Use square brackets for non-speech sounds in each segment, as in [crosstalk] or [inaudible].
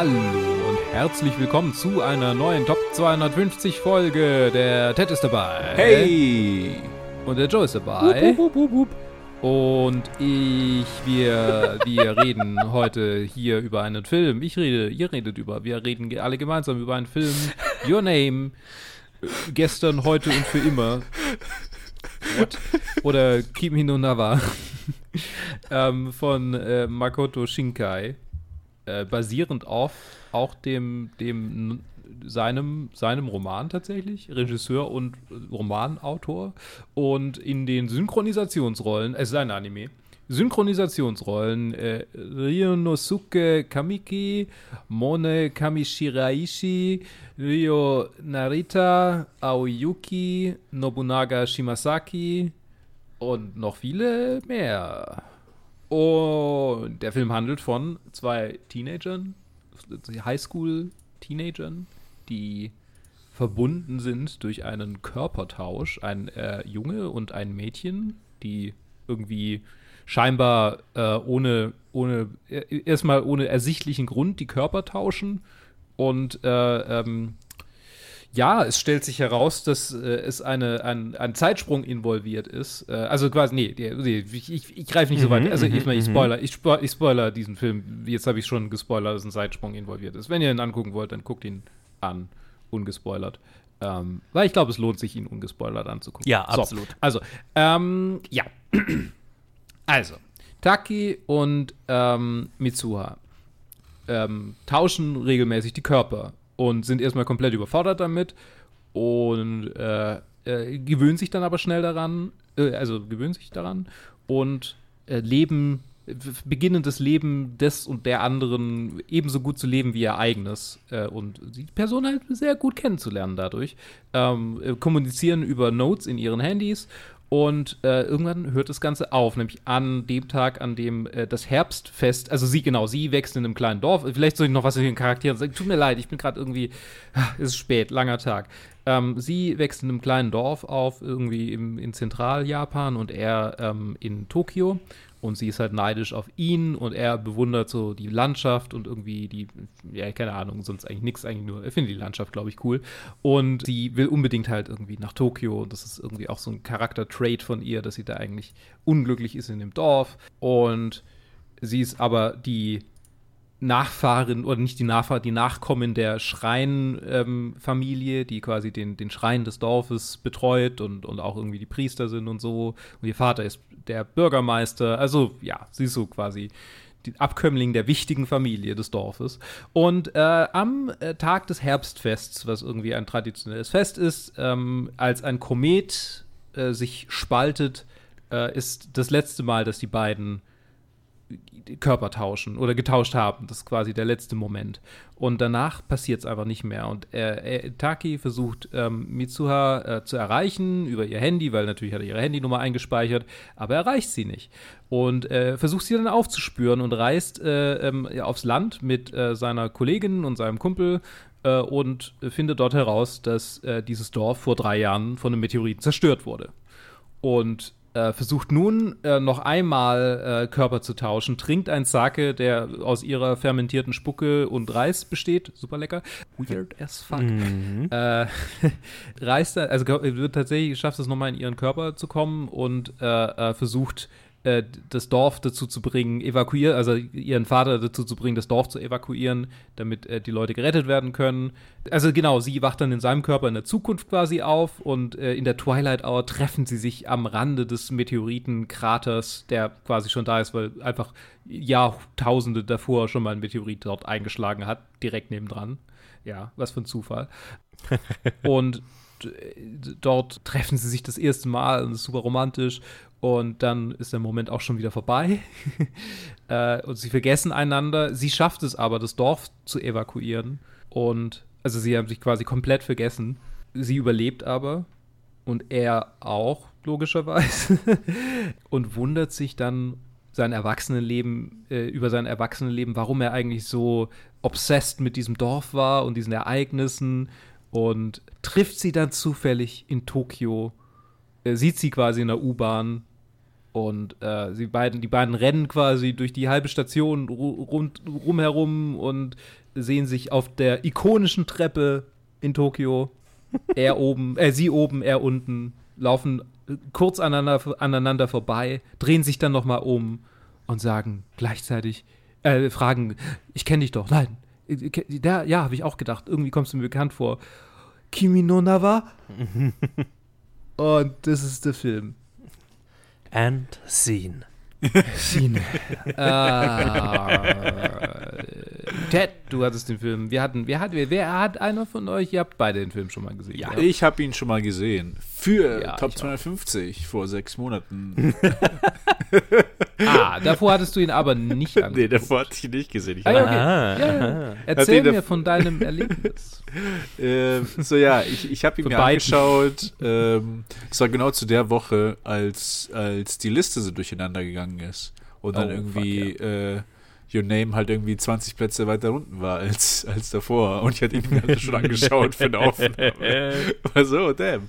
Hallo und herzlich willkommen zu einer neuen Top 250 Folge. Der Ted ist dabei. Hey! Und der Joe ist dabei. Wup, wup, wup, Und ich, wir, wir [laughs] reden heute hier über einen Film. Ich rede, ihr redet über. Wir reden alle gemeinsam über einen Film. Your Name. Äh, Gestern, heute und für immer. What? Oder Kimi no Nawa. [laughs] ähm, von äh, Makoto Shinkai. Äh, basierend auf auch dem, dem seinem, seinem Roman tatsächlich, Regisseur und Romanautor. Und in den Synchronisationsrollen, es ist ein Anime, Synchronisationsrollen äh, Ryonosuke Kamiki, Mone Kamishiraishi, Ryo Narita, Aoyuki, Nobunaga Shimasaki und noch viele mehr. Und der Film handelt von zwei Teenagern, Highschool-Teenagern, die verbunden sind durch einen Körpertausch. Ein äh, Junge und ein Mädchen, die irgendwie scheinbar äh, ohne, ohne äh, erstmal ohne ersichtlichen Grund die Körper tauschen. Und äh, ähm, ja, es stellt sich heraus, dass äh, es eine, ein, ein Zeitsprung involviert ist. Äh, also quasi, nee, nee ich, ich, ich greife nicht so weit. Also ich, ich mhm, spoiler, ich, spo ich spoiler diesen Film. Jetzt habe ich schon gespoilert, dass ein Zeitsprung involviert ist. Wenn ihr ihn angucken wollt, dann guckt ihn an, ungespoilert. Ähm, weil ich glaube, es lohnt sich, ihn ungespoilert anzugucken. Ja, absolut. So, also, ähm, ja. [clears throat] also, Taki und ähm, Mitsuha ähm, tauschen regelmäßig die Körper und sind erstmal komplett überfordert damit und äh, äh, gewöhnen sich dann aber schnell daran, äh, also gewöhnen sich daran und äh, leben, beginnen das Leben des und der anderen ebenso gut zu leben wie ihr eigenes äh, und die Person halt sehr gut kennenzulernen dadurch. Ähm, äh, kommunizieren über Notes in ihren Handys und äh, irgendwann hört das Ganze auf, nämlich an dem Tag, an dem äh, das Herbstfest, also sie, genau, sie wächst in einem kleinen Dorf. Vielleicht soll ich noch was zu den Charakteren sagen. Tut mir leid, ich bin gerade irgendwie, ah, es ist spät, langer Tag. Ähm, sie wächst in einem kleinen Dorf auf, irgendwie im, in Zentraljapan und er ähm, in Tokio und sie ist halt neidisch auf ihn und er bewundert so die Landschaft und irgendwie die, ja, keine Ahnung, sonst eigentlich nichts, eigentlich nur, er findet die Landschaft, glaube ich, cool. Und sie will unbedingt halt irgendwie nach Tokio und das ist irgendwie auch so ein Charakter-Trait von ihr, dass sie da eigentlich unglücklich ist in dem Dorf. Und sie ist aber die Nachfahren oder nicht die Nachfahren, die Nachkommen der Schreinfamilie, ähm, die quasi den, den Schrein des Dorfes betreut und, und auch irgendwie die Priester sind und so. Und ihr Vater ist der Bürgermeister. Also ja, sie ist so quasi die Abkömmling der wichtigen Familie des Dorfes. Und äh, am äh, Tag des Herbstfests, was irgendwie ein traditionelles Fest ist, ähm, als ein Komet äh, sich spaltet, äh, ist das letzte Mal, dass die beiden Körper tauschen oder getauscht haben. Das ist quasi der letzte Moment. Und danach passiert es einfach nicht mehr. Und äh, Taki versucht ähm, Mitsuha äh, zu erreichen über ihr Handy, weil natürlich hat er ihre Handynummer eingespeichert, aber erreicht sie nicht. Und äh, versucht sie dann aufzuspüren und reist äh, ähm, aufs Land mit äh, seiner Kollegin und seinem Kumpel äh, und findet dort heraus, dass dieses Dorf vor drei Jahren von einem Meteoriten zerstört wurde. Und äh, versucht nun äh, noch einmal äh, Körper zu tauschen, trinkt ein Sake, der aus ihrer fermentierten Spucke und Reis besteht. Super lecker. Weird as fuck. Mhm. Äh, [laughs] reist, also wird tatsächlich, schafft es nochmal in ihren Körper zu kommen und äh, versucht äh, das Dorf dazu zu bringen, evakuieren, also ihren Vater dazu zu bringen, das Dorf zu evakuieren, damit äh, die Leute gerettet werden können. Also genau, sie wacht dann in seinem Körper in der Zukunft quasi auf und äh, in der Twilight Hour treffen sie sich am Rande des Meteoritenkraters, der quasi schon da ist, weil einfach Jahrtausende davor schon mal ein Meteorit dort eingeschlagen hat, direkt nebendran. Ja, was für ein Zufall. [laughs] und dort treffen sie sich das erste Mal und es ist super romantisch und dann ist der Moment auch schon wieder vorbei. [laughs] äh, und sie vergessen einander. Sie schafft es aber, das Dorf zu evakuieren. Und also sie haben sich quasi komplett vergessen. Sie überlebt aber. Und er auch, logischerweise. [laughs] und wundert sich dann sein Erwachsenenleben, äh, über sein Erwachsenenleben, warum er eigentlich so obsessed mit diesem Dorf war und diesen Ereignissen. Und trifft sie dann zufällig in Tokio, äh, sieht sie quasi in der U-Bahn und äh, sie beiden, die beiden rennen quasi durch die halbe Station rund rumherum und sehen sich auf der ikonischen Treppe in Tokio. [laughs] Er oben, äh, sie oben, er unten, laufen kurz aneinander, aneinander vorbei, drehen sich dann nochmal um und sagen gleichzeitig, äh, fragen, ich kenne dich doch. Nein, der, ja, habe ich auch gedacht. Irgendwie kommst du mir bekannt vor. Kimi no Nawa. [laughs] und das ist der Film. And scene. Scene. [laughs] ah, Ted, du hattest den Film. Wir hatten, wer hat, wer hat einer von euch? Ihr habt beide den Film schon mal gesehen. Ja, ja. ich habe ihn schon mal gesehen. Für ja, Top 250 vor sechs Monaten. [laughs] ah, davor hattest du ihn aber nicht angesehen. Nee, davor hatte ich ihn nicht gesehen. Ich ah, okay. ja, Erzähl mir von deinem [laughs] Erlebnis. ähm, so ja, ich, ich habe ihn mir beiden. angeschaut. Ähm, es war genau zu der Woche, als, als die Liste so durcheinander gegangen ist. Und dann oh, irgendwie fuck, äh, Your Name halt irgendwie 20 Plätze weiter unten war als, als davor. Und ich hatte ihn mir schon angeschaut für eine Aufnahme. war so, damn.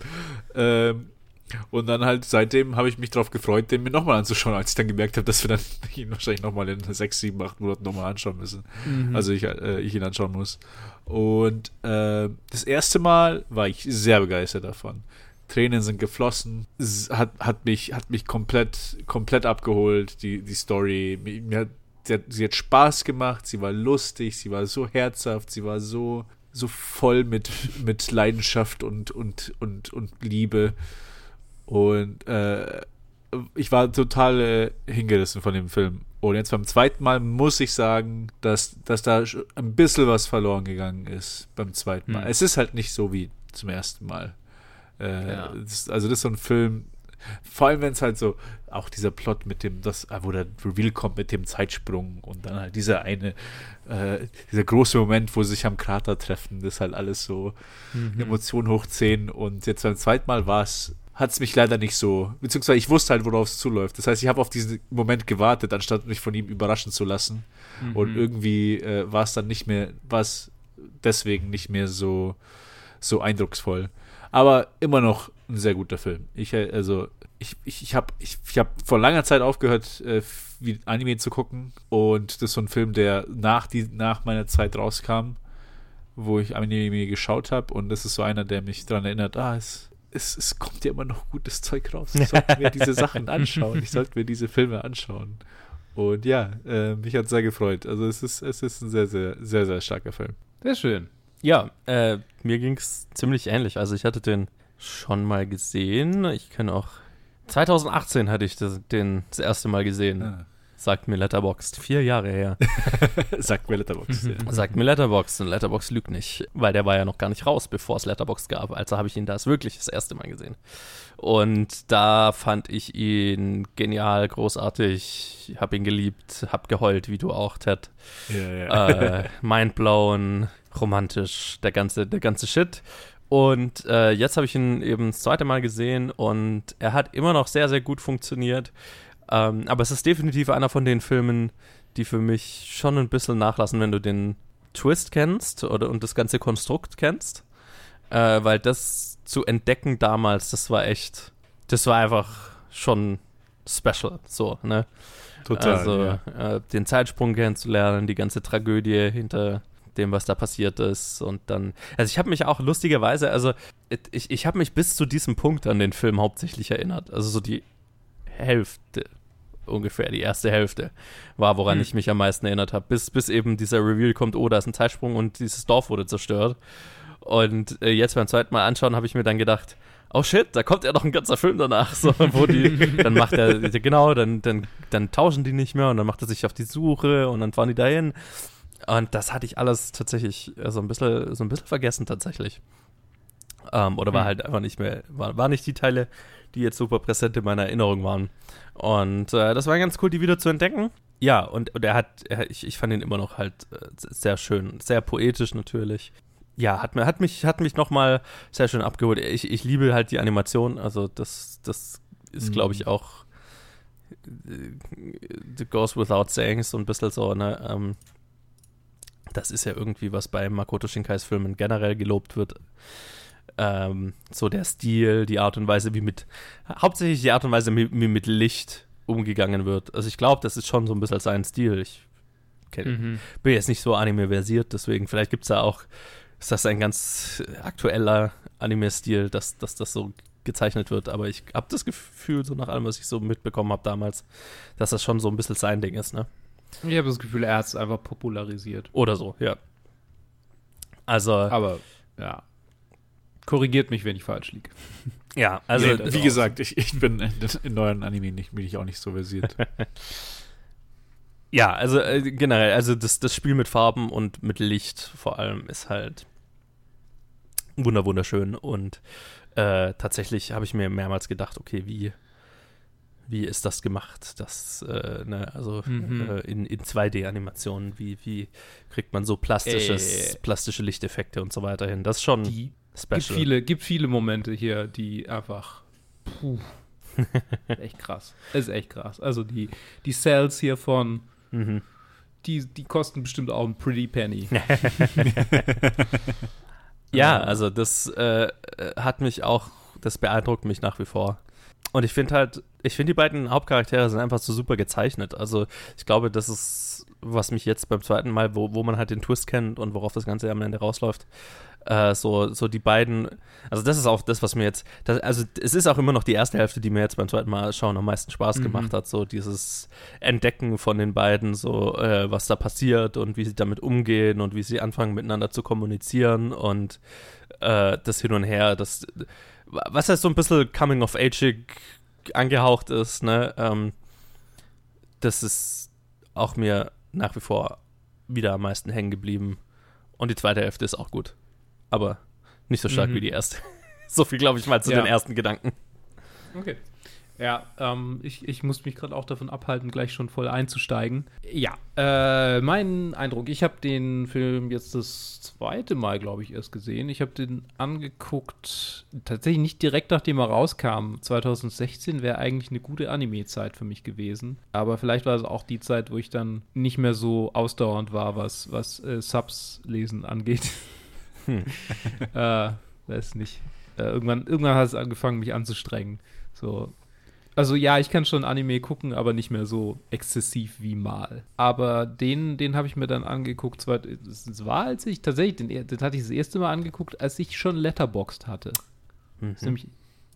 Ähm, und dann halt seitdem habe ich mich darauf gefreut, den mir nochmal anzuschauen, als ich dann gemerkt habe, dass wir dann [laughs] ihn wahrscheinlich nochmal in 6, 7, 8 Monaten nochmal anschauen müssen. Mhm. Also ich, äh, ich ihn anschauen muss. Und äh, das erste Mal war ich sehr begeistert davon. Tränen sind geflossen, hat, hat mich, hat mich komplett, komplett abgeholt, die, die Story. Mir hat sie hat, sie hat Spaß gemacht, sie war lustig, sie war so herzhaft, sie war so, so voll mit, mit Leidenschaft und, und, und, und Liebe. Und äh, ich war total äh, hingerissen von dem Film. Und jetzt beim zweiten Mal muss ich sagen, dass, dass da ein bisschen was verloren gegangen ist beim zweiten Mal. Hm. Es ist halt nicht so wie zum ersten Mal. Äh, ja. das, also das ist so ein Film, vor allem, wenn es halt so, auch dieser Plot mit dem, das, äh, wo der Reveal kommt mit dem Zeitsprung und dann halt dieser eine, äh, dieser große Moment, wo sie sich am Krater treffen, das halt alles so mhm. Emotionen hochziehen. Und jetzt beim zweiten Mal war es, hat es mich leider nicht so, beziehungsweise ich wusste halt, worauf es zuläuft. Das heißt, ich habe auf diesen Moment gewartet, anstatt mich von ihm überraschen zu lassen. Mhm. Und irgendwie äh, war es dann nicht mehr, war es deswegen nicht mehr so, so eindrucksvoll. Aber immer noch ein sehr guter Film. Ich, äh, also, ich, ich, ich habe ich, ich hab vor langer Zeit aufgehört, äh, wie Anime zu gucken. Und das ist so ein Film, der nach, die, nach meiner Zeit rauskam, wo ich Anime geschaut habe. Und das ist so einer, der mich daran erinnert, ah, es, es, es kommt ja immer noch gutes Zeug raus. Ich sollte mir diese Sachen [laughs] anschauen. Ich sollte mir diese Filme anschauen. Und ja, äh, mich hat sehr gefreut. Also es ist, es ist ein sehr, sehr, sehr, sehr starker Film. Sehr schön. Ja, äh, mir ging es ziemlich ähnlich. Also ich hatte den schon mal gesehen. Ich kann auch. 2018 hatte ich das, den das erste Mal gesehen. Ah. Sagt mir Letterboxd. Vier Jahre her. [laughs] Sagt mir Letterboxd. Ja. [laughs] Sagt mir Letterboxd. Und Letterboxd lügt nicht. Weil der war ja noch gar nicht raus, bevor es Letterboxd gab. Also habe ich ihn das wirklich das erste Mal gesehen. Und da fand ich ihn genial, großartig. Habe ihn geliebt, hab geheult, wie du auch, Ted. Ja, ja. Äh, mindblown, romantisch, der ganze, der ganze Shit. Und äh, jetzt habe ich ihn eben das zweite Mal gesehen und er hat immer noch sehr, sehr gut funktioniert. Ähm, aber es ist definitiv einer von den Filmen, die für mich schon ein bisschen nachlassen, wenn du den Twist kennst oder und das ganze Konstrukt kennst. Äh, weil das zu entdecken damals, das war echt, das war einfach schon special, so, ne? Total. Also ja. äh, den Zeitsprung kennenzulernen, die ganze Tragödie hinter dem, was da passiert ist. Und dann, also ich habe mich auch lustigerweise, also ich, ich habe mich bis zu diesem Punkt an den Film hauptsächlich erinnert. Also so die Hälfte, ungefähr die erste Hälfte war, woran hm. ich mich am meisten erinnert habe. Bis, bis eben dieser Reveal kommt, oh, da ist ein Zeitsprung und dieses Dorf wurde zerstört. Und äh, jetzt beim zweiten Mal anschauen, habe ich mir dann gedacht, oh shit, da kommt ja noch ein ganzer Film danach, so, [laughs] wo die, dann macht er, genau, dann, dann, dann tauschen die nicht mehr und dann macht er sich auf die Suche und dann fahren die dahin und das hatte ich alles tatsächlich äh, so ein bisschen, so ein bisschen vergessen tatsächlich. Ähm, oder war hm. halt einfach nicht mehr, war, war nicht die Teile, die jetzt super präsent in meiner Erinnerung waren. Und äh, das war ganz cool, die wieder zu entdecken. Ja, und, und er hat, er, ich, ich fand ihn immer noch halt äh, sehr schön, sehr poetisch natürlich. Ja, hat, hat mich, hat mich nochmal sehr schön abgeholt. Ich, ich liebe halt die Animation, also das, das ist, mhm. glaube ich, auch äh, goes without saying, so ein bisschen so, ne? Ähm, das ist ja irgendwie, was bei Makoto Shinkais Filmen generell gelobt wird. Ähm, so der Stil, die Art und Weise, wie mit, hauptsächlich die Art und Weise, wie, wie mit Licht umgegangen wird. Also ich glaube, das ist schon so ein bisschen sein Stil. Ich mhm. bin jetzt nicht so Anime-versiert, deswegen vielleicht gibt es da auch, ist das ein ganz aktueller Anime-Stil, dass, dass das so gezeichnet wird, aber ich habe das Gefühl, so nach allem, was ich so mitbekommen habe damals, dass das schon so ein bisschen sein Ding ist, ne? Ich habe das Gefühl, er hat es einfach popularisiert. Oder so, ja. Also. Aber, ja. Korrigiert mich, wenn ich falsch liege. Ja, also. Nee, wie gesagt, ich, ich bin in, in neuen Anime nicht, bin ich auch nicht so versiert. [laughs] ja, also äh, generell, also das, das Spiel mit Farben und mit Licht vor allem ist halt wunder wunderschön und äh, tatsächlich habe ich mir mehrmals gedacht, okay, wie, wie ist das gemacht? Das, äh, ne, also mhm. äh, in, in 2D-Animationen, wie, wie kriegt man so plastisches, plastische Lichteffekte und so weiter hin? Das ist schon die, special. Gibt viele, gibt viele Momente hier, die einfach puh, [laughs] echt krass. Es ist echt krass. Also die, die Cells hier von mhm. die, die kosten bestimmt auch ein Pretty Penny. [laughs] [laughs] Ja, also das äh, hat mich auch, das beeindruckt mich nach wie vor. Und ich finde halt, ich finde die beiden Hauptcharaktere sind einfach so super gezeichnet. Also ich glaube, das ist, was mich jetzt beim zweiten Mal, wo, wo man halt den Twist kennt und worauf das Ganze am Ende rausläuft, äh, so, so die beiden, also das ist auch das, was mir jetzt, das, also es ist auch immer noch die erste Hälfte, die mir jetzt beim zweiten Mal schauen am meisten Spaß mhm. gemacht hat, so dieses Entdecken von den beiden, so äh, was da passiert und wie sie damit umgehen und wie sie anfangen miteinander zu kommunizieren und äh, das Hin und Her, das, was heißt so ein bisschen Coming of Age angehaucht ist, ne, ähm, das ist auch mir nach wie vor wieder am meisten hängen geblieben. Und die zweite Hälfte ist auch gut aber nicht so stark mhm. wie die erste. [laughs] so viel, glaube ich, mal zu ja. den ersten Gedanken. Okay. Ja, ähm, ich, ich muss mich gerade auch davon abhalten, gleich schon voll einzusteigen. Ja, äh, mein Eindruck, ich habe den Film jetzt das zweite Mal, glaube ich, erst gesehen. Ich habe den angeguckt, tatsächlich nicht direkt nachdem er rauskam. 2016 wäre eigentlich eine gute Anime-Zeit für mich gewesen. Aber vielleicht war es auch die Zeit, wo ich dann nicht mehr so ausdauernd war, was, was äh, Subs lesen angeht. [laughs] Hm. [laughs] äh, weiß nicht. Äh, irgendwann, irgendwann hat es angefangen, mich anzustrengen. So. Also ja, ich kann schon Anime gucken, aber nicht mehr so exzessiv wie mal. Aber den, den habe ich mir dann angeguckt. Es war, als ich tatsächlich, den, den hatte ich das erste Mal angeguckt, als ich schon Letterboxd hatte. Mhm. Das ist nämlich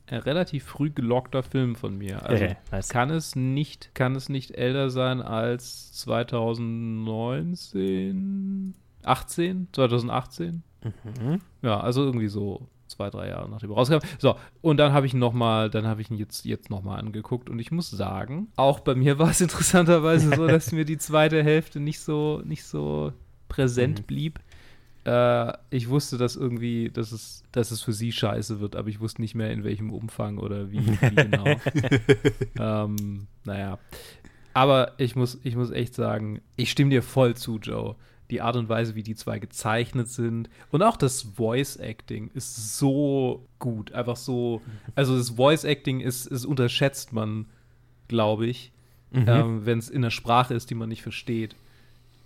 ein relativ früh gelockter Film von mir. Also okay, nice. kann es nicht, kann es nicht älter sein als 2019, 18, 2018? Mhm. Ja, also irgendwie so zwei, drei Jahre nachdem er rauskam. So, und dann habe ich ihn nochmal, dann habe ich ihn jetzt, jetzt nochmal angeguckt und ich muss sagen, auch bei mir [laughs] war es interessanterweise so, dass mir die zweite Hälfte nicht so, nicht so präsent mhm. blieb. Äh, ich wusste, dass irgendwie, dass es, dass es für sie scheiße wird, aber ich wusste nicht mehr in welchem Umfang oder wie, wie [laughs] genau. ähm, naja. Aber ich muss, ich muss echt sagen, ich stimme dir voll zu, Joe die Art und Weise, wie die zwei gezeichnet sind. Und auch das Voice Acting ist so gut. Einfach so. Also, das Voice Acting ist, ist unterschätzt man, glaube ich, mhm. ähm, wenn es in der Sprache ist, die man nicht versteht.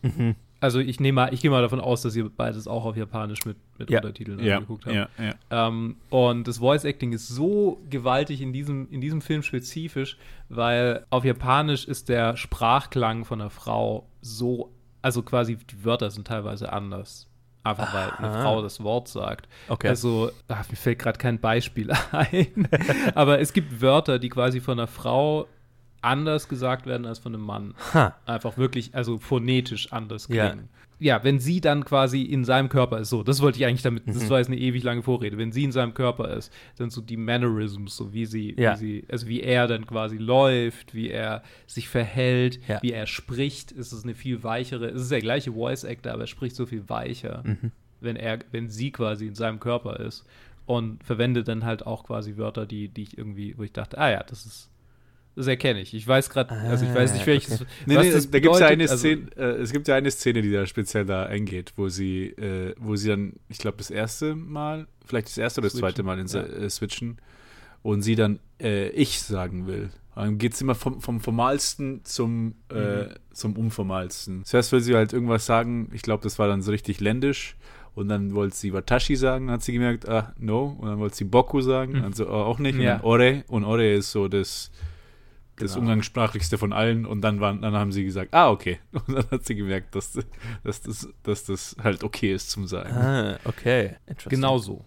Mhm. Also, ich nehme mal, ich gehe mal davon aus, dass ihr beides auch auf Japanisch mit, mit ja. Untertiteln ja. angeguckt habt. Ja, ja. Ähm, und das Voice Acting ist so gewaltig in diesem, in diesem Film spezifisch, weil auf Japanisch ist der Sprachklang von einer Frau so also quasi die Wörter sind teilweise anders. Einfach weil eine Frau das Wort sagt. Okay. Also, ach, mir fällt gerade kein Beispiel [laughs] ein. Aber es gibt Wörter, die quasi von einer Frau anders gesagt werden als von einem Mann. Ha. Einfach wirklich, also phonetisch anders klingen. Ja wenn sie dann quasi in seinem Körper ist, so, das wollte ich eigentlich damit, das mhm. war jetzt eine ewig lange Vorrede, wenn sie in seinem Körper ist, dann so die Mannerisms, so wie sie, ja. wie sie, also wie er dann quasi läuft, wie er sich verhält, ja. wie er spricht, ist es eine viel weichere, es ist der gleiche Voice Actor, aber er spricht so viel weicher, mhm. wenn er, wenn sie quasi in seinem Körper ist und verwendet dann halt auch quasi Wörter, die, die ich irgendwie, wo ich dachte, ah ja, das ist das erkenne ich. Ich weiß gerade, also ich weiß nicht, ah, welches. Okay. Nee, nee, da gibt es ja eine also, Szene, äh, es gibt ja eine Szene, die da speziell da eingeht, wo sie, äh, wo sie dann, ich glaube, das erste Mal, vielleicht das erste oder das zweite Mal in, ja. äh, switchen und sie dann äh, ich sagen will. Dann geht es immer vom, vom Formalsten zum, äh, mhm. zum Unformalsten. Zuerst will sie halt irgendwas sagen, ich glaube, das war dann so richtig ländisch. Und dann wollte sie Watashi sagen, dann hat sie gemerkt, ah, no. Und dann wollte sie Boku sagen, mhm. also oh, auch nicht. Und ja. dann Ore. Und Ore ist so das das genau. umgangssprachlichste von allen und dann waren, dann haben sie gesagt, ah, okay. [laughs] Und dann hat sie gemerkt, dass, dass, das, dass das halt okay ist zum Sagen. Ah, okay. Genau so.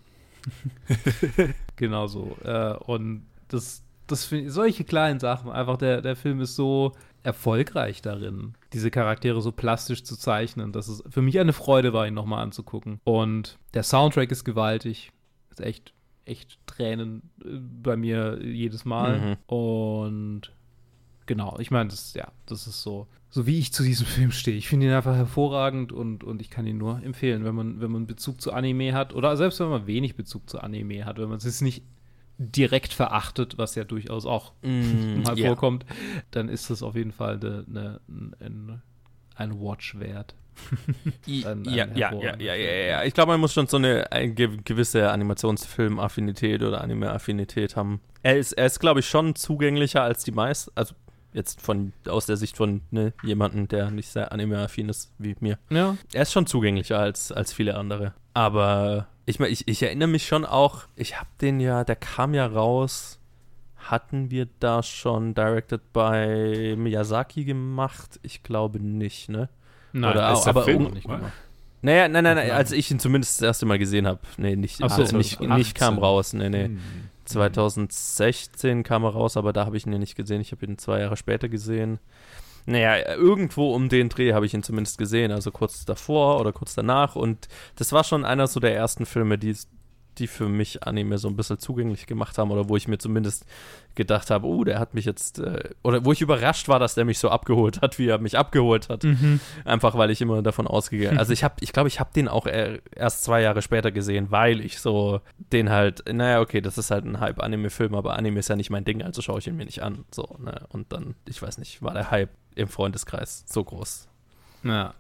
[laughs] genau so. Äh, und das, das solche kleinen Sachen, einfach der, der Film ist so erfolgreich darin, diese Charaktere so plastisch zu zeichnen, dass es für mich eine Freude war, ihn nochmal anzugucken. Und der Soundtrack ist gewaltig. Ist echt, echt Tränen äh, bei mir jedes Mal. Mhm. Und genau, ich meine, das, ja, das ist so, so wie ich zu diesem [laughs] Film stehe. Ich finde ihn einfach hervorragend und, und ich kann ihn nur empfehlen, wenn man, wenn man Bezug zu Anime hat oder selbst wenn man wenig Bezug zu Anime hat, wenn man es nicht direkt verachtet, was ja durchaus auch mm, [laughs] mal yeah. vorkommt, dann ist das auf jeden Fall eine, eine, ein, ein Watch wert. [laughs] ein, ja, ein ja, ja, ja, ja, ja. Ich glaube, man muss schon so eine, eine gewisse Animationsfilm-Affinität oder Anime-Affinität haben. Er ist, er ist glaube ich, schon zugänglicher als die meisten. Also jetzt von aus der Sicht von ne, jemandem, der nicht sehr anime-affin ist wie mir. Ja. Er ist schon zugänglicher als, als viele andere. Aber ich meine, ich, ich erinnere mich schon auch, ich habe den ja, der kam ja raus. Hatten wir da schon Directed by Miyazaki gemacht? Ich glaube nicht, ne? Nein, Oder auch, aber Film um, nicht gemacht. Naja, nein, nein, nein, als ich ihn zumindest das erste Mal gesehen habe. Nee, nicht, so, also nicht, nicht kam raus. Nee, nee. Hm. 2016 kam er raus, aber da habe ich ihn ja nicht gesehen. Ich habe ihn zwei Jahre später gesehen. Naja, irgendwo um den Dreh habe ich ihn zumindest gesehen, also kurz davor oder kurz danach. Und das war schon einer so der ersten Filme, die, die für mich Anime so ein bisschen zugänglich gemacht haben oder wo ich mir zumindest gedacht habe, oh, der hat mich jetzt, äh, oder wo ich überrascht war, dass der mich so abgeholt hat, wie er mich abgeholt hat. Mhm. Einfach weil ich immer davon ausgegangen [laughs] Also ich habe, ich glaube, ich habe den auch erst zwei Jahre später gesehen, weil ich so den halt, naja, okay, das ist halt ein Hype-Anime-Film, aber Anime ist ja nicht mein Ding, also schaue ich ihn mir nicht an. So, ne? Und dann, ich weiß nicht, war der Hype im Freundeskreis so groß. Ja.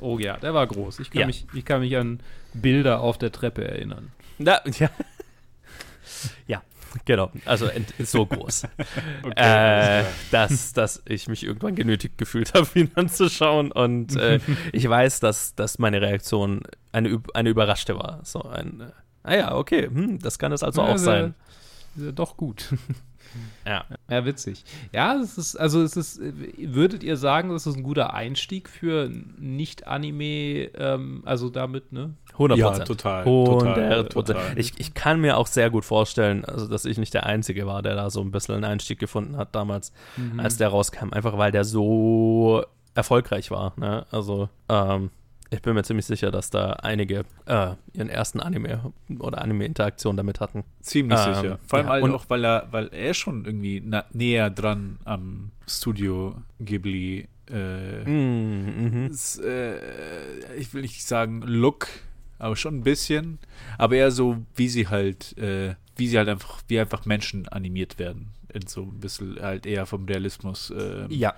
Oh ja, der war groß. Ich kann, ja. mich, ich kann mich an Bilder auf der Treppe erinnern. Na, [laughs] ja. ja, genau. Also so groß. [laughs] okay, äh, dass, dass ich mich irgendwann genötigt gefühlt habe, ihn anzuschauen. Und äh, [laughs] ich weiß, dass, dass meine Reaktion eine, eine überraschte war. So ein, äh, ah ja, okay, hm, das kann es also ja, auch sein. Doch gut. Ja. Ja, witzig. Ja, es ist, also es ist, würdet ihr sagen, das ist ein guter Einstieg für Nicht-Anime, ähm, also damit, ne? 100 Ja, total. 100 total. Ich, ich kann mir auch sehr gut vorstellen, also dass ich nicht der Einzige war, der da so ein bisschen einen Einstieg gefunden hat damals, mhm. als der rauskam. Einfach weil der so erfolgreich war. Ne? Also, ähm, ich bin mir ziemlich sicher, dass da einige äh, ihren ersten Anime oder Anime-Interaktion damit hatten. Ziemlich ähm, sicher. Vor allem ja, halt auch, weil er, weil er schon irgendwie näher dran am Studio Ghibli äh, mm, ist, äh, ich will nicht sagen Look, aber schon ein bisschen. Aber eher so, wie sie halt, äh, wie sie halt einfach, wie einfach Menschen animiert werden. In so ein bisschen halt eher vom Realismus ähm, ja.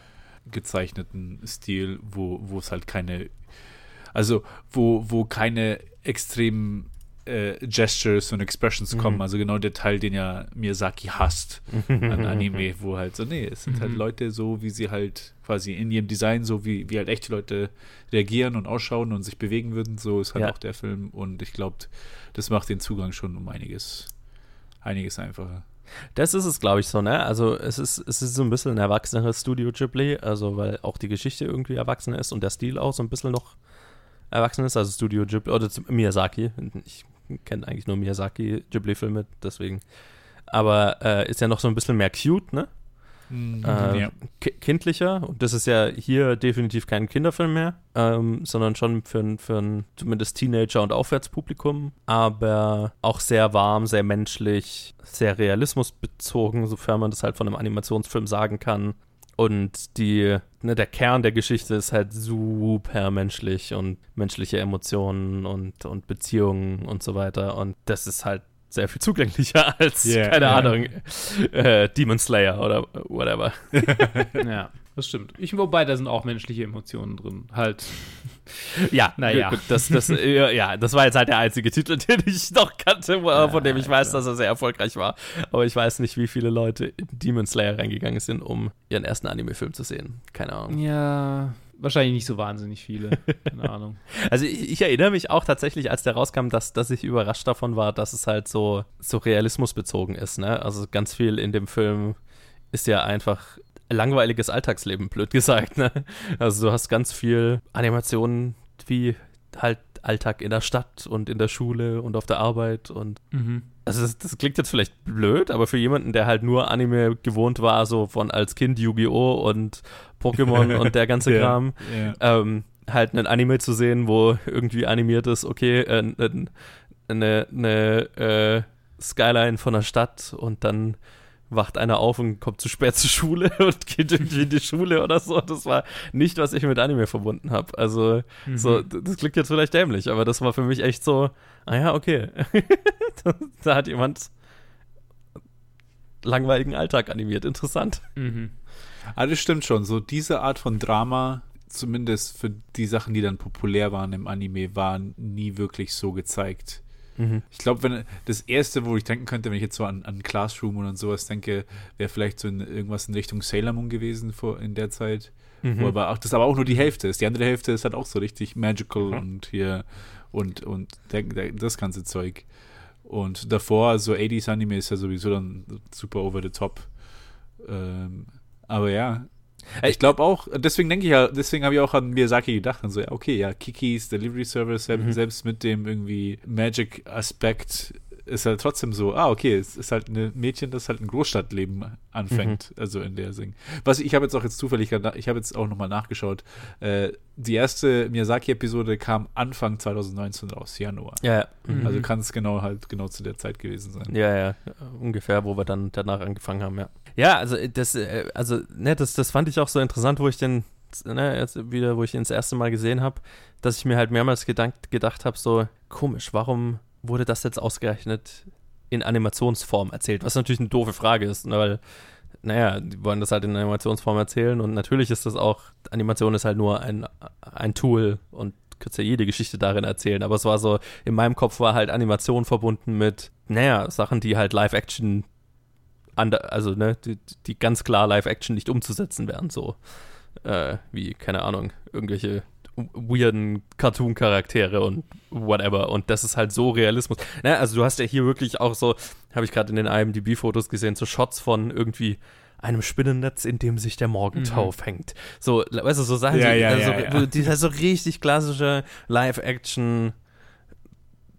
gezeichneten Stil, wo, wo es halt keine also wo, wo keine extremen äh, Gestures und Expressions mhm. kommen. Also genau der Teil, den ja Miyazaki hasst an [laughs] Anime, wo halt so, nee, es sind halt mhm. Leute so, wie sie halt quasi in ihrem Design, so wie, wie halt echte Leute reagieren und ausschauen und sich bewegen würden, so ist halt ja. auch der Film. Und ich glaube, das macht den Zugang schon um einiges, einiges einfacher. Das ist es, glaube ich, so, ne? Also es ist, es ist so ein bisschen ein erwachseneres Studio Ghibli, also weil auch die Geschichte irgendwie erwachsen ist und der Stil auch so ein bisschen noch erwachsen ist, also Studio Ghibli, oder Miyazaki. Ich kenne eigentlich nur Miyazaki Ghibli-Filme, deswegen. Aber äh, ist ja noch so ein bisschen mehr cute, ne? Mhm, äh, ja. kindlicher. Und das ist ja hier definitiv kein Kinderfilm mehr, ähm, sondern schon für, für ein zumindest Teenager- und Aufwärtspublikum. Aber auch sehr warm, sehr menschlich, sehr realismusbezogen, sofern man das halt von einem Animationsfilm sagen kann. Und die, ne, der Kern der Geschichte ist halt super menschlich und menschliche Emotionen und, und Beziehungen und so weiter. Und das ist halt sehr viel zugänglicher [laughs] als, yeah, keine yeah. Ahnung, äh, Demon Slayer oder whatever. [laughs] ja, das stimmt. Ich, wobei, da sind auch menschliche Emotionen drin. Halt. [laughs] Ja, naja. Das, das, ja, das war jetzt halt der einzige Titel, [laughs] den ich noch kannte, ja, von dem ich weiß, klar. dass er sehr erfolgreich war. Aber ich weiß nicht, wie viele Leute in Demon Slayer reingegangen sind, um ihren ersten Anime-Film zu sehen. Keine Ahnung. Ja, Wahrscheinlich nicht so wahnsinnig viele. Keine Ahnung. [laughs] Also ich, ich, erinnere mich auch tatsächlich, als der rauskam, dass, dass ich überrascht davon war, dass es halt so, so realismusbezogen ist. Ne? Also ganz viel in dem Film ist ja einfach langweiliges Alltagsleben, blöd gesagt. Ne? Also du hast ganz viel Animationen wie halt Alltag in der Stadt und in der Schule und auf der Arbeit und mhm. also das, das, klingt jetzt vielleicht blöd, aber für jemanden, der halt nur Anime gewohnt war, so von als Kind Yu-Gi-Oh! und Pokémon und der ganze [laughs] Kram, yeah, yeah. Ähm, halt einen Anime zu sehen, wo irgendwie animiert ist, okay, äh, eine, eine äh, Skyline von der Stadt und dann wacht einer auf und kommt zu spät zur Schule [laughs] und geht irgendwie in die Schule oder so. Das war nicht, was ich mit Anime verbunden habe. Also, mhm. so, das klingt jetzt vielleicht dämlich, aber das war für mich echt so, ah ja, okay. [laughs] da hat jemand langweiligen Alltag animiert. Interessant. Mhm. Ah, das stimmt schon. So diese Art von Drama, zumindest für die Sachen, die dann populär waren im Anime, waren nie wirklich so gezeigt. Mhm. Ich glaube, wenn das erste, wo ich denken könnte, wenn ich jetzt so an, an Classroom oder sowas denke, wäre vielleicht so in, irgendwas in Richtung Sailor Moon gewesen vor, in der Zeit. Mhm. Wo aber auch, das aber auch nur die Hälfte ist. Die andere Hälfte ist halt auch so richtig magical mhm. und hier und, und der, der, das ganze Zeug. Und davor, so 80s Anime ist ja sowieso dann super over the top. Ähm, aber ja, ich glaube auch, deswegen denke ich ja, deswegen habe ich auch an Miyazaki gedacht und so, ja, okay, ja, Kikis Delivery Service, mhm. selbst mit dem irgendwie Magic-Aspekt ist halt trotzdem so, ah, okay, es ist halt ein Mädchen, das halt ein Großstadtleben anfängt, mhm. also in der Sing. Was ich habe jetzt auch jetzt zufällig, ich habe jetzt auch nochmal nachgeschaut, äh, die erste Miyazaki-Episode kam Anfang 2019 raus, Januar. Ja, ja. Mhm. Also kann es genau halt genau zu der Zeit gewesen sein. Ja, ja, ungefähr, wo wir dann danach angefangen haben, ja. Ja, also das, äh, also, ne, das, das fand ich auch so interessant, wo ich den, ne, jetzt wieder, wo ich ihn das erste Mal gesehen habe, dass ich mir halt mehrmals gedankt, gedacht habe, so, komisch, warum wurde das jetzt ausgerechnet in Animationsform erzählt? Was natürlich eine doofe Frage ist, ne, weil, naja, die wollen das halt in Animationsform erzählen und natürlich ist das auch, Animation ist halt nur ein, ein Tool und kannst ja jede Geschichte darin erzählen, aber es war so, in meinem Kopf war halt Animation verbunden mit, naja, Sachen, die halt Live-Action also ne, die, die ganz klar Live-Action nicht umzusetzen wären, so äh, wie, keine Ahnung, irgendwelche weirden Cartoon-Charaktere und whatever. Und das ist halt so Realismus. Ne, also du hast ja hier wirklich auch so, habe ich gerade in den IMDb-Fotos gesehen, so Shots von irgendwie einem Spinnennetz, in dem sich der Morgentau mhm. fängt. So, weißt du, so Sachen, ja, ja, also, ja, ja. die so richtig klassische Live-Action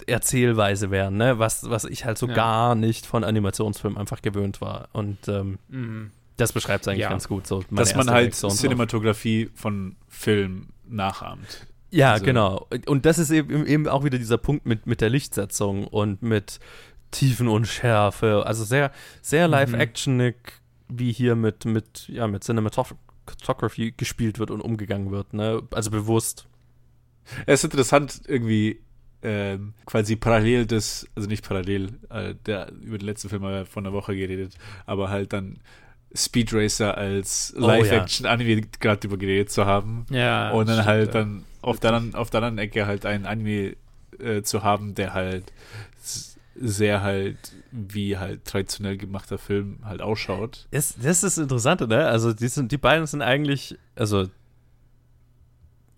Erzählweise wären, ne? was, was ich halt so ja. gar nicht von Animationsfilmen einfach gewöhnt war. Und ähm, mhm. das beschreibt es eigentlich ja. ganz gut. So Dass man halt Cinematografie von Film nachahmt. Ja, also. genau. Und das ist eben, eben auch wieder dieser Punkt mit, mit der Lichtsetzung und mit Tiefen und Schärfe. Also sehr, sehr mhm. live-actionig, wie hier mit, mit, ja, mit Cinematography gespielt wird und umgegangen wird. Ne? Also bewusst. Es ist interessant, irgendwie ähm, quasi parallel des, also nicht parallel, äh, der, über den letzten Film haben wir von der Woche geredet, aber halt dann Speed Racer als Live-Action-Anime oh, ja. gerade drüber geredet zu haben. Ja. Und dann halt ja. dann auf der, anderen, auf der anderen Ecke halt einen Anime äh, zu haben, der halt sehr halt wie halt traditionell gemachter Film halt ausschaut. Das, das ist das Interessante, ne? Also die, sind, die beiden sind eigentlich, also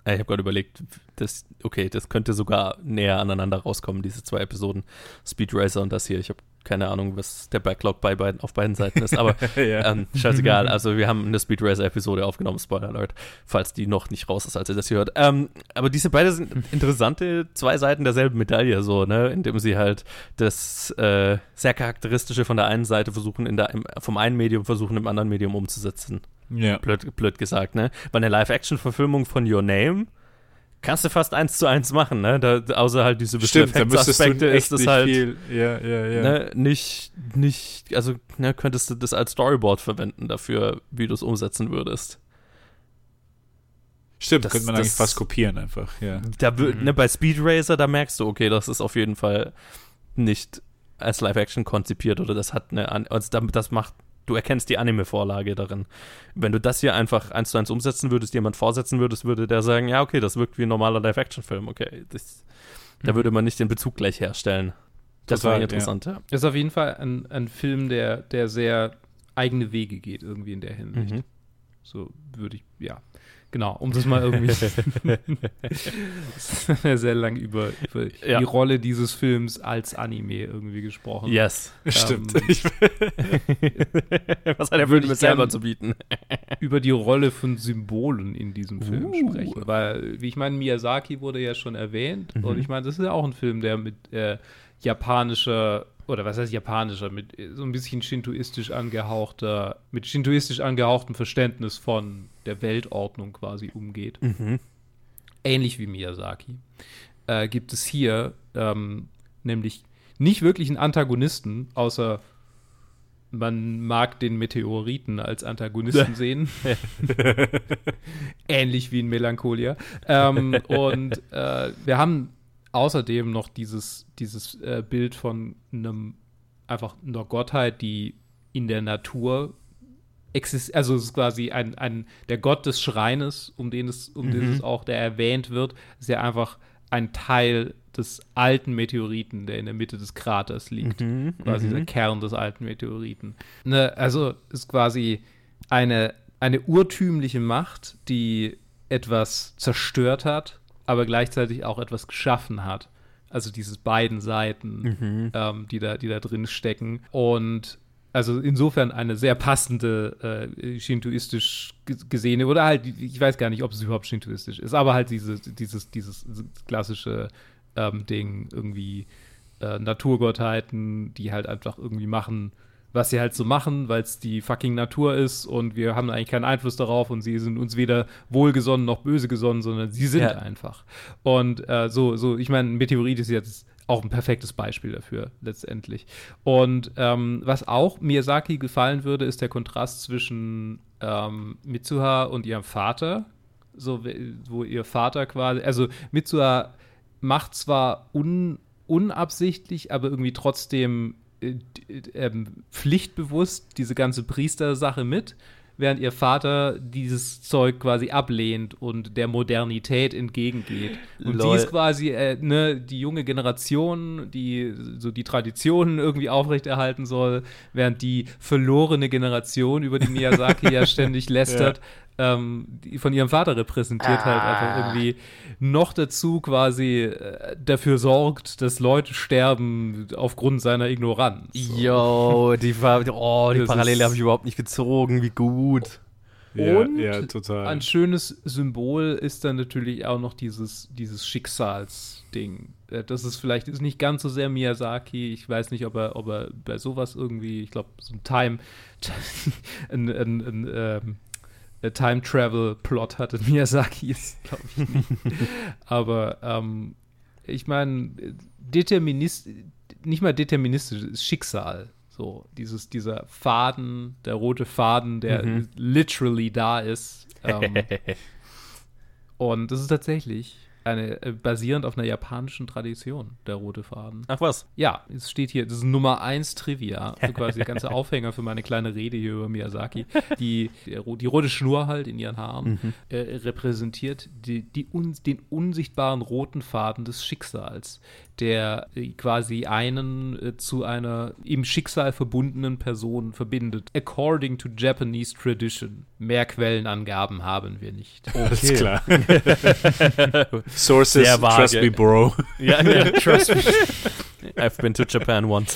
ich habe gerade überlegt, das, okay, das könnte sogar näher aneinander rauskommen, diese zwei Episoden. Speed Racer und das hier. Ich habe keine Ahnung, was der Backlog bei beiden, auf beiden Seiten ist, aber [laughs] ja. ähm, scheißegal. [laughs] Also wir haben eine Speed Racer-Episode aufgenommen, Spoiler Alert, falls die noch nicht raus ist, als ihr das hier hört. Ähm, aber diese beiden sind [laughs] interessante zwei Seiten derselben Medaille, so, ne, indem sie halt das äh, sehr charakteristische von der einen Seite versuchen, in der, im, vom einen Medium versuchen, im anderen Medium umzusetzen. Ja. Blöd, blöd gesagt, ne? Weil eine Live-Action-Verfilmung von Your Name kannst du fast eins zu eins machen, ne? Da, außer halt diese Aspekte ist es halt viel, ja, ja, ja. Ne, nicht, nicht, also ne, könntest du das als Storyboard verwenden dafür, wie du es umsetzen würdest. Stimmt, das, könnte man das, eigentlich fast kopieren einfach, ja. Da, mhm. ne, bei Speed Racer, da merkst du, okay, das ist auf jeden Fall nicht als Live-Action konzipiert oder das hat eine, also das macht du erkennst die Anime-Vorlage darin. Wenn du das hier einfach eins zu eins umsetzen würdest, jemand vorsetzen würdest, würde der sagen, ja, okay, das wirkt wie ein normaler Live-Action-Film, okay. Das, mhm. Da würde man nicht den Bezug gleich herstellen. Das war interessant, ja. ja. Das ist auf jeden Fall ein, ein Film, der, der sehr eigene Wege geht, irgendwie in der Hinsicht. Mhm. So würde ich, ja. Genau, um das mal irgendwie [laughs] sehr lang über, über ja. die Rolle dieses Films als Anime irgendwie gesprochen. Yes, ähm, stimmt. [laughs] Was hat der Film mit selber zu bieten? [laughs] über die Rolle von Symbolen in diesem Film uh. sprechen, weil, wie ich meine, Miyazaki wurde ja schon erwähnt mhm. und ich meine, das ist ja auch ein Film, der mit äh, japanischer oder was heißt japanischer, mit so ein bisschen shintoistisch angehauchter, mit shintoistisch angehauchtem Verständnis von der Weltordnung quasi umgeht. Mhm. Ähnlich wie Miyazaki. Äh, gibt es hier ähm, nämlich nicht wirklich einen Antagonisten, außer man mag den Meteoriten als Antagonisten [laughs] sehen. Ähnlich wie in Melancholia. Ähm, und äh, wir haben außerdem noch dieses, dieses äh, Bild von einem einfach einer Gottheit, die in der Natur existiert, also es ist quasi ein, ein, der Gott des Schreines, um den es, um mhm. den es auch, der erwähnt wird, ist ja einfach ein Teil des alten Meteoriten, der in der Mitte des Kraters liegt. Mhm, quasi der mhm. Kern des alten Meteoriten. Ne, also ist quasi eine, eine urtümliche Macht, die etwas zerstört hat aber gleichzeitig auch etwas geschaffen hat. Also diese beiden Seiten, mhm. ähm, die, da, die da drin stecken. Und also insofern eine sehr passende äh, shintoistisch gesehene, oder halt, ich weiß gar nicht, ob es überhaupt shintoistisch ist, aber halt diese, dieses, dieses klassische ähm, Ding, irgendwie äh, Naturgottheiten, die halt einfach irgendwie machen, was sie halt so machen, weil es die fucking Natur ist und wir haben eigentlich keinen Einfluss darauf und sie sind uns weder wohlgesonnen noch böse gesonnen, sondern sie sind ja. einfach. Und äh, so, so, ich meine, ein Meteorit ist jetzt auch ein perfektes Beispiel dafür, letztendlich. Und ähm, was auch Miyazaki gefallen würde, ist der Kontrast zwischen ähm, Mitsuha und ihrem Vater. So, wo ihr Vater quasi, also Mitsuha macht zwar un, unabsichtlich, aber irgendwie trotzdem äh, ähm, pflichtbewusst diese ganze Priestersache mit, während ihr Vater dieses Zeug quasi ablehnt und der Modernität entgegengeht. Und Lol. sie ist quasi äh, ne, die junge Generation, die so die Traditionen irgendwie aufrechterhalten soll, während die verlorene Generation, über die Miyazaki ja [laughs] ständig lästert, ähm, die von ihrem Vater repräsentiert ah. halt einfach irgendwie noch dazu quasi äh, dafür sorgt, dass Leute sterben aufgrund seiner Ignoranz. Jo, die, oh, die Parallele habe ich überhaupt nicht gezogen, wie gut. Ja, und ja, ein schönes Symbol ist dann natürlich auch noch dieses, dieses Schicksalsding. Äh, das ist vielleicht ist nicht ganz so sehr Miyazaki. Ich weiß nicht, ob er, ob er bei sowas irgendwie, ich glaube, so ein Time, [laughs] ein, ein, ein, ähm, Time Travel Plot hatte [laughs] Miyazaki ist, glaube ich nicht. [laughs] Aber ähm, ich meine, Determinist, nicht mal deterministisch, ist Schicksal. So, dieses, dieser Faden, der rote Faden, der mhm. literally da ist. Ähm, [laughs] und das ist tatsächlich eine, äh, basierend auf einer japanischen Tradition, der rote Faden. Ach was? Ja, es steht hier, das ist Nummer 1 Trivia, [laughs] so quasi der ganze Aufhänger für meine kleine Rede hier über Miyazaki. Die, die rote Schnur halt in ihren Haaren mhm. äh, repräsentiert die, die un, den unsichtbaren roten Faden des Schicksals, der äh, quasi einen äh, zu einer im Schicksal verbundenen Person verbindet. According to Japanese tradition. Mehr Quellenangaben haben wir nicht. [laughs] Okay. Alles klar. [laughs] Sources, trust me, bro. ja, ja, [laughs] trust me. I've been to Japan once.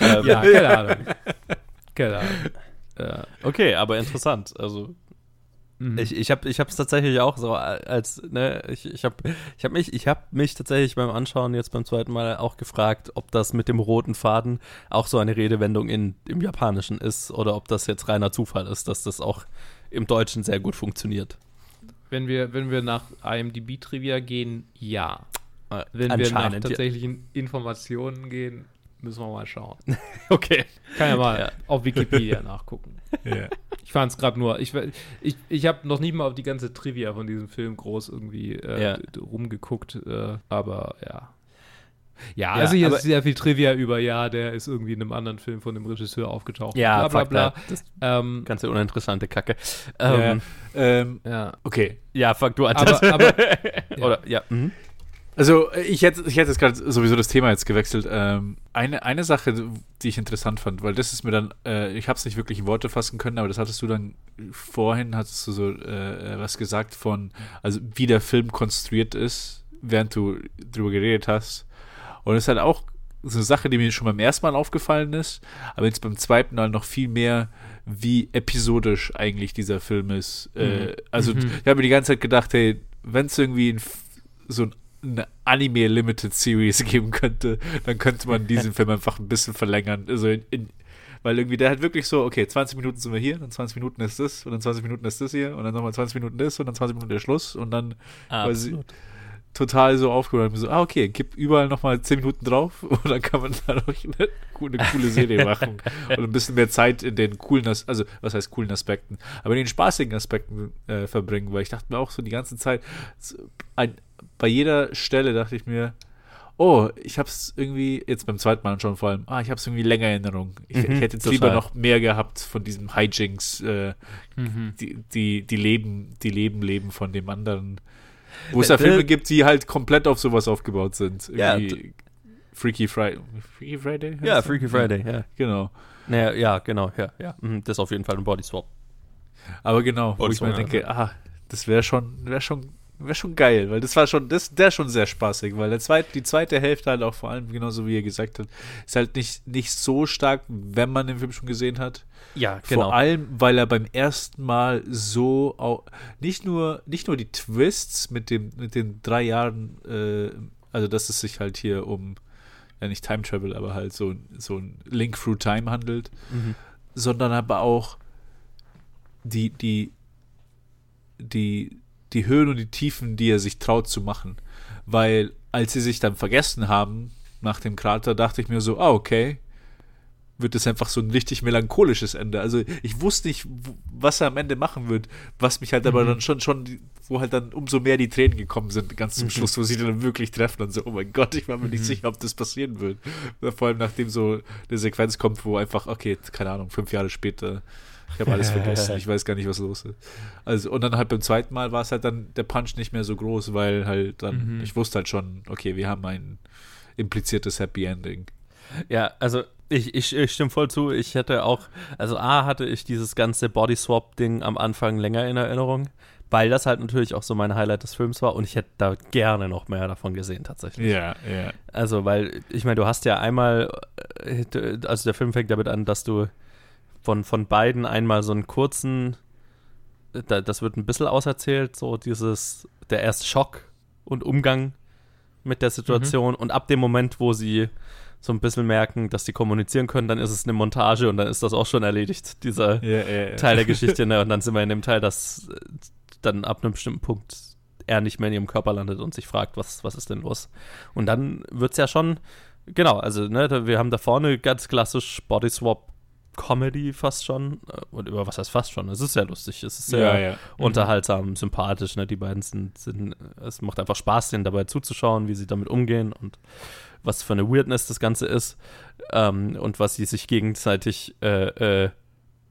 Ähm, ja, keine Ahnung. Keine Ahnung. Ja. Okay, aber interessant. Also Mhm. Ich, ich habe es tatsächlich auch so als, ne, ich, ich habe ich hab mich, ich hab mich tatsächlich beim Anschauen jetzt beim zweiten Mal auch gefragt, ob das mit dem roten Faden auch so eine Redewendung in, im Japanischen ist oder ob das jetzt reiner Zufall ist, dass das auch im Deutschen sehr gut funktioniert. Wenn wir, wenn wir nach IMDb-Trivia gehen, ja. Äh, wenn wir nach tatsächlichen Informationen gehen, müssen wir mal schauen. [laughs] okay. Kann ja mal ja. auf Wikipedia [laughs] nachgucken. Ja. Ich fand es gerade nur, ich, ich, ich habe noch nicht mal auf die ganze Trivia von diesem Film groß irgendwie äh, ja. rumgeguckt, äh, aber ja. Ja, also hier ist sehr viel Trivia über, ja, der ist irgendwie in einem anderen Film von dem Regisseur aufgetaucht. Ja, bla bla bla. Das ähm, ganze uninteressante Kacke. Ähm, ähm, ja. Okay. Ja, fuck, du aber, aber, [laughs] Oder, ja. Mhm. Also ich hätte, ich hätte jetzt gerade sowieso das Thema jetzt gewechselt. Ähm, eine, eine Sache, die ich interessant fand, weil das ist mir dann, äh, ich habe es nicht wirklich in Worte fassen können, aber das hattest du dann vorhin, hattest du so äh, was gesagt von, also wie der Film konstruiert ist, während du drüber geredet hast. Und es ist halt auch so eine Sache, die mir schon beim ersten Mal aufgefallen ist, aber jetzt beim zweiten Mal noch viel mehr, wie episodisch eigentlich dieser Film ist. Äh, mhm. Äh, also mhm. ich habe mir die ganze Zeit gedacht, hey, wenn es irgendwie ein, so ein eine Anime Limited Series [laughs] geben könnte, dann könnte man diesen [laughs] Film einfach ein bisschen verlängern. Also in, in, weil irgendwie der hat wirklich so, okay, 20 Minuten sind wir hier, dann 20 Minuten ist das und dann 20 Minuten ist das hier und dann nochmal 20 Minuten das und dann 20 Minuten der Schluss und dann quasi total so aufgehoben. So, ah, okay, gib überall nochmal 10 Minuten drauf [laughs] und dann kann man dadurch eine, eine coole Serie machen und ein bisschen mehr Zeit in den coolen, also was heißt coolen Aspekten, aber in den spaßigen Aspekten äh, verbringen, weil ich dachte mir auch so die ganze Zeit, ein, bei jeder Stelle dachte ich mir, oh, ich habe es irgendwie, jetzt beim zweiten Mal schon vor allem, ah, ich habe es irgendwie länger in Erinnerung. Ich, mhm, ich hätte jetzt lieber noch mehr gehabt von diesem Hijinks, äh, mhm. die, die, die leben, die leben, leben von dem anderen. Wo es ja Filme gibt, die halt komplett auf sowas aufgebaut sind. Irgendwie ja, Freaky Friday. Freaky Friday? Ja, Freaky Friday, ja. Genau. Naja, ja, genau, ja, ja. Mhm, das ist auf jeden Fall ein Body Swap. Aber genau, Body wo ich mir denke, ah, das wäre schon, wäre schon Wäre schon geil, weil das war schon, das, der schon sehr spaßig, weil der zweite, die zweite Hälfte halt auch vor allem, genauso wie ihr gesagt habt, ist halt nicht, nicht so stark, wenn man den Film schon gesehen hat. Ja, genau. Vor allem, weil er beim ersten Mal so auch, nicht nur, nicht nur die Twists mit dem, mit den drei Jahren, äh, also dass es sich halt hier um, ja nicht Time Travel, aber halt so, so ein Link through Time handelt, mhm. sondern aber auch die, die, die die Höhen und die Tiefen, die er sich traut zu machen. Weil als sie sich dann vergessen haben nach dem Krater, dachte ich mir so, ah, okay, wird es einfach so ein richtig melancholisches Ende. Also ich wusste nicht, was er am Ende machen wird, was mich halt mhm. aber dann schon, schon, wo halt dann umso mehr die Tränen gekommen sind, ganz zum mhm. Schluss, wo sie dann wirklich treffen und so, oh mein Gott, ich war mir mhm. nicht sicher, ob das passieren wird. Vor allem nachdem so eine Sequenz kommt, wo einfach, okay, keine Ahnung, fünf Jahre später ich habe alles vergessen. [laughs] Ich weiß gar nicht, was los ist. Also, und dann halt beim zweiten Mal war es halt dann der Punch nicht mehr so groß, weil halt dann, mhm. ich wusste halt schon, okay, wir haben ein impliziertes Happy Ending. Ja, also ich, ich, ich stimme voll zu. Ich hätte auch, also A hatte ich dieses ganze Body Swap-Ding am Anfang länger in Erinnerung, weil das halt natürlich auch so mein Highlight des Films war und ich hätte da gerne noch mehr davon gesehen tatsächlich. Ja, ja. Also, weil, ich meine, du hast ja einmal, äh, also der Film fängt damit an, dass du von, von beiden einmal so einen kurzen, da, das wird ein bisschen auserzählt, so dieses, der erste Schock und Umgang mit der Situation. Mhm. Und ab dem Moment, wo sie so ein bisschen merken, dass sie kommunizieren können, dann ist es eine Montage und dann ist das auch schon erledigt, dieser yeah, yeah, yeah. Teil der Geschichte. Ne? Und dann sind wir in dem Teil, dass dann ab einem bestimmten Punkt er nicht mehr in ihrem Körper landet und sich fragt, was, was ist denn los? Und dann wird es ja schon, genau, also ne, wir haben da vorne ganz klassisch Body Swap Comedy fast schon. Äh, und über was heißt fast schon? Es ist sehr lustig, es ist sehr ja, ja. Mhm. unterhaltsam, sympathisch. Ne? Die beiden sind, sind, es macht einfach Spaß, denen dabei zuzuschauen, wie sie damit umgehen und was für eine Weirdness das Ganze ist ähm, und was sie sich gegenseitig äh, äh,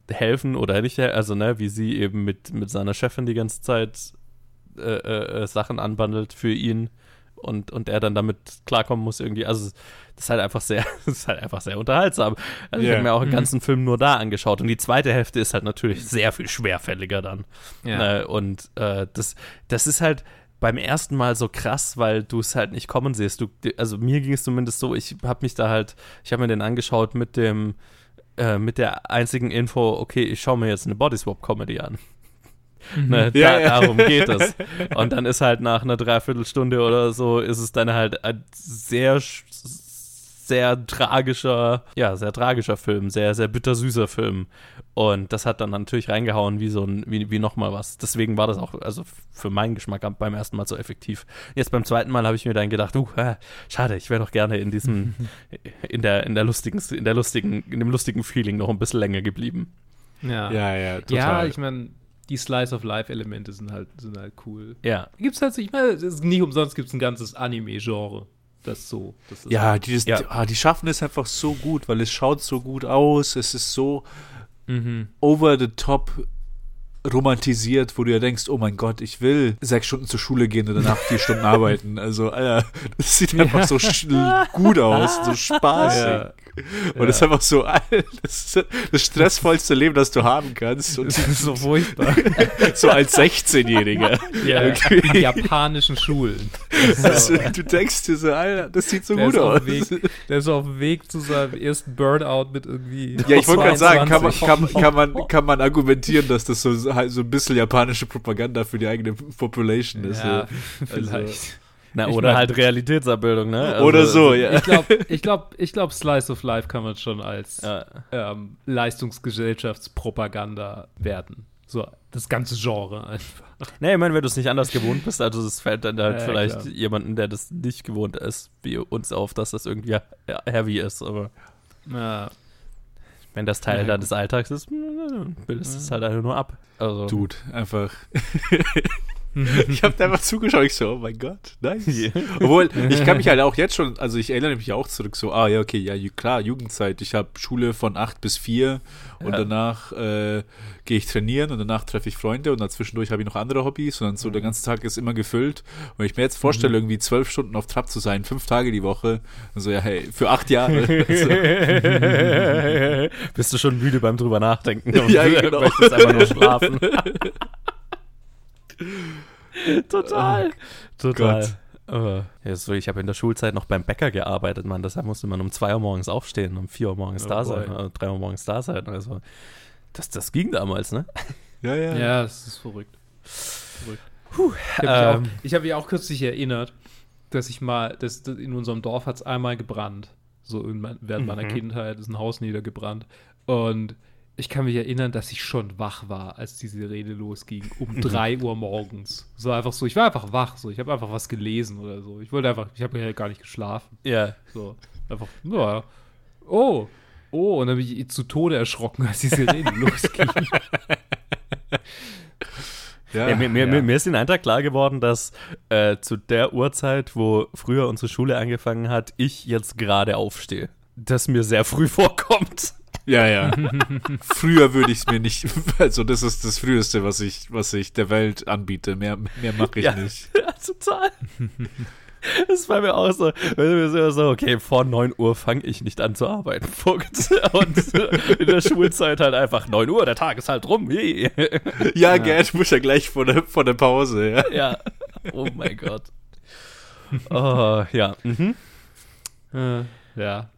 helfen oder nicht, also ne, wie sie eben mit, mit seiner Chefin die ganze Zeit äh, äh, äh Sachen anbandelt für ihn und, und er dann damit klarkommen muss irgendwie. Also das ist halt einfach sehr, [laughs] das ist halt einfach sehr unterhaltsam. Also yeah. ich habe mir auch den mhm. ganzen Film nur da angeschaut und die zweite Hälfte ist halt natürlich sehr viel schwerfälliger dann. Yeah. Äh, und äh, das, das ist halt beim ersten Mal so krass, weil du es halt nicht kommen siehst. Du, also mir ging es zumindest so, ich habe mich da halt, ich habe mir den angeschaut mit dem, äh, mit der einzigen Info, okay, ich schaue mir jetzt eine Bodyswap-Comedy an. Mhm. Ne, ja, da, ja. Darum geht es. [laughs] Und dann ist halt nach einer Dreiviertelstunde oder so, ist es dann halt ein sehr, sehr tragischer, ja, sehr tragischer Film, sehr, sehr bittersüßer Film. Und das hat dann natürlich reingehauen wie so ein, wie, wie nochmal was. Deswegen war das auch, also für meinen Geschmack beim ersten Mal so effektiv. Jetzt beim zweiten Mal habe ich mir dann gedacht, uh, schade, ich wäre doch gerne in diesem, [laughs] in der, in der lustigen, in der lustigen, in dem lustigen Feeling noch ein bisschen länger geblieben. Ja, ja, ja, total. Ja, ich meine, die Slice of Life Elemente sind halt, sind halt cool. Ja. Gibt's halt, ich meine, nicht umsonst gibt es ein ganzes Anime-Genre. Das so. Das ja, halt, dieses, ja. Die, ah, die schaffen es einfach so gut, weil es schaut so gut aus. Es ist so mhm. over the top romantisiert, wo du ja denkst, oh mein Gott, ich will sechs Stunden zur Schule gehen und danach vier Stunden [laughs] arbeiten. Also, Alter, das sieht einfach so gut aus, so [laughs] spaßig. Ja. Und [laughs] das ist einfach so, das das stressvollste Leben, das du haben kannst. Und das ist so furchtbar. [laughs] so als 16-Jähriger. Ja, in japanischen Schulen. Also, du denkst dir so, Alter, das sieht so der gut aus. Weg, der ist auf dem Weg zu seinem ersten Burnout mit irgendwie. Ja, ich wollte gerade sagen, kann man, kann, kann, man, [laughs] kann man argumentieren, dass das so, so ein bisschen japanische Propaganda für die eigene Population ist. Ja, so. vielleicht. Also, na, ich oder mein, halt Realitätsabbildung, ne? Also, oder so, ja. Ich glaube, ich glaub, ich glaub, Slice of Life kann man schon als ja. ähm, Leistungsgesellschaftspropaganda werten. So, das ganze Genre einfach. Nee, ich meine, wenn du es nicht anders gewohnt bist, also es fällt dann halt ja, vielleicht klar. jemanden, der das nicht gewohnt ist, wie uns auf, dass das irgendwie heavy ist, aber. Ja. Wenn das Teil ja, deines Alltags ist, bildest du es halt einfach nur ab. Also. Dude, einfach. [laughs] [laughs] ich habe da einfach zugeschaut, ich so, oh mein Gott, nice. Yeah. Obwohl, ich kann mich halt auch jetzt schon, also ich erinnere mich auch zurück, so, ah ja, okay, ja, klar, Jugendzeit. Ich habe Schule von 8 bis 4 und ja. danach äh, gehe ich trainieren und danach treffe ich Freunde und dazwischendurch habe ich noch andere Hobbys und dann so der ganze Tag ist immer gefüllt. Und wenn ich mir jetzt vorstelle, mhm. irgendwie zwölf Stunden auf Trab zu sein, fünf Tage die Woche, dann so, ja, hey, für acht Jahre. [laughs] Bist du schon müde beim drüber nachdenken? [laughs] ja, genau. Möchtest einfach nur schlafen. [laughs] Total. Oh, Total. Uh, ja, so, ich habe in der Schulzeit noch beim Bäcker gearbeitet, man. Deshalb musste man um 2 Uhr morgens aufstehen, um 4 Uhr morgens oh da boy. sein, uh, 3 Uhr morgens da sein. Also, das, das ging damals, ne? [laughs] Ja, ja. Ja, das ist verrückt. verrückt. Puh, ich habe ähm, mich, hab mich, auch kürzlich erinnert, dass ich mal, dass, dass in unserem Dorf hat es einmal gebrannt. So in, während meiner mhm. Kindheit ist ein Haus niedergebrannt. Und ich kann mich erinnern, dass ich schon wach war, als diese Rede losging, um [laughs] 3 Uhr morgens. So einfach so, ich war einfach wach, so, ich habe einfach was gelesen oder so. Ich wollte einfach, ich habe ja gar nicht geschlafen. Ja. So, einfach, ja, oh, oh, und dann bin ich zu Tode erschrocken, als diese Rede [laughs] losging. Ja, ja, mir, mir, ja. mir, ist den Eindruck klar geworden, dass äh, zu der Uhrzeit, wo früher unsere Schule angefangen hat, ich jetzt gerade aufstehe. Das mir sehr früh [laughs] vorkommt. Ja, ja. [laughs] Früher würde ich es mir nicht, [laughs] also das ist das Früheste, was ich, was ich der Welt anbiete. Mehr, mehr mache ich ja, nicht. [laughs] Ja, total. Das war mir auch so, so okay, vor 9 Uhr fange ich nicht an zu arbeiten. Und in der Schulzeit halt einfach 9 Uhr, der Tag ist halt rum. Ja, ja. Gerd muss ja gleich vor der, vor der Pause, ja. Ja, oh mein Gott. Oh, ja. Mhm. Äh, ja.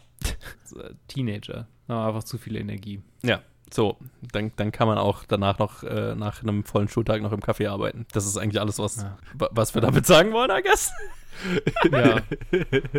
Teenager. Aber einfach zu viel Energie. Ja, so, dann, dann kann man auch danach noch äh, nach einem vollen Schultag noch im Café arbeiten. Das ist eigentlich alles, was, ja. was wir damit sagen wollen, I guess. [laughs] ja.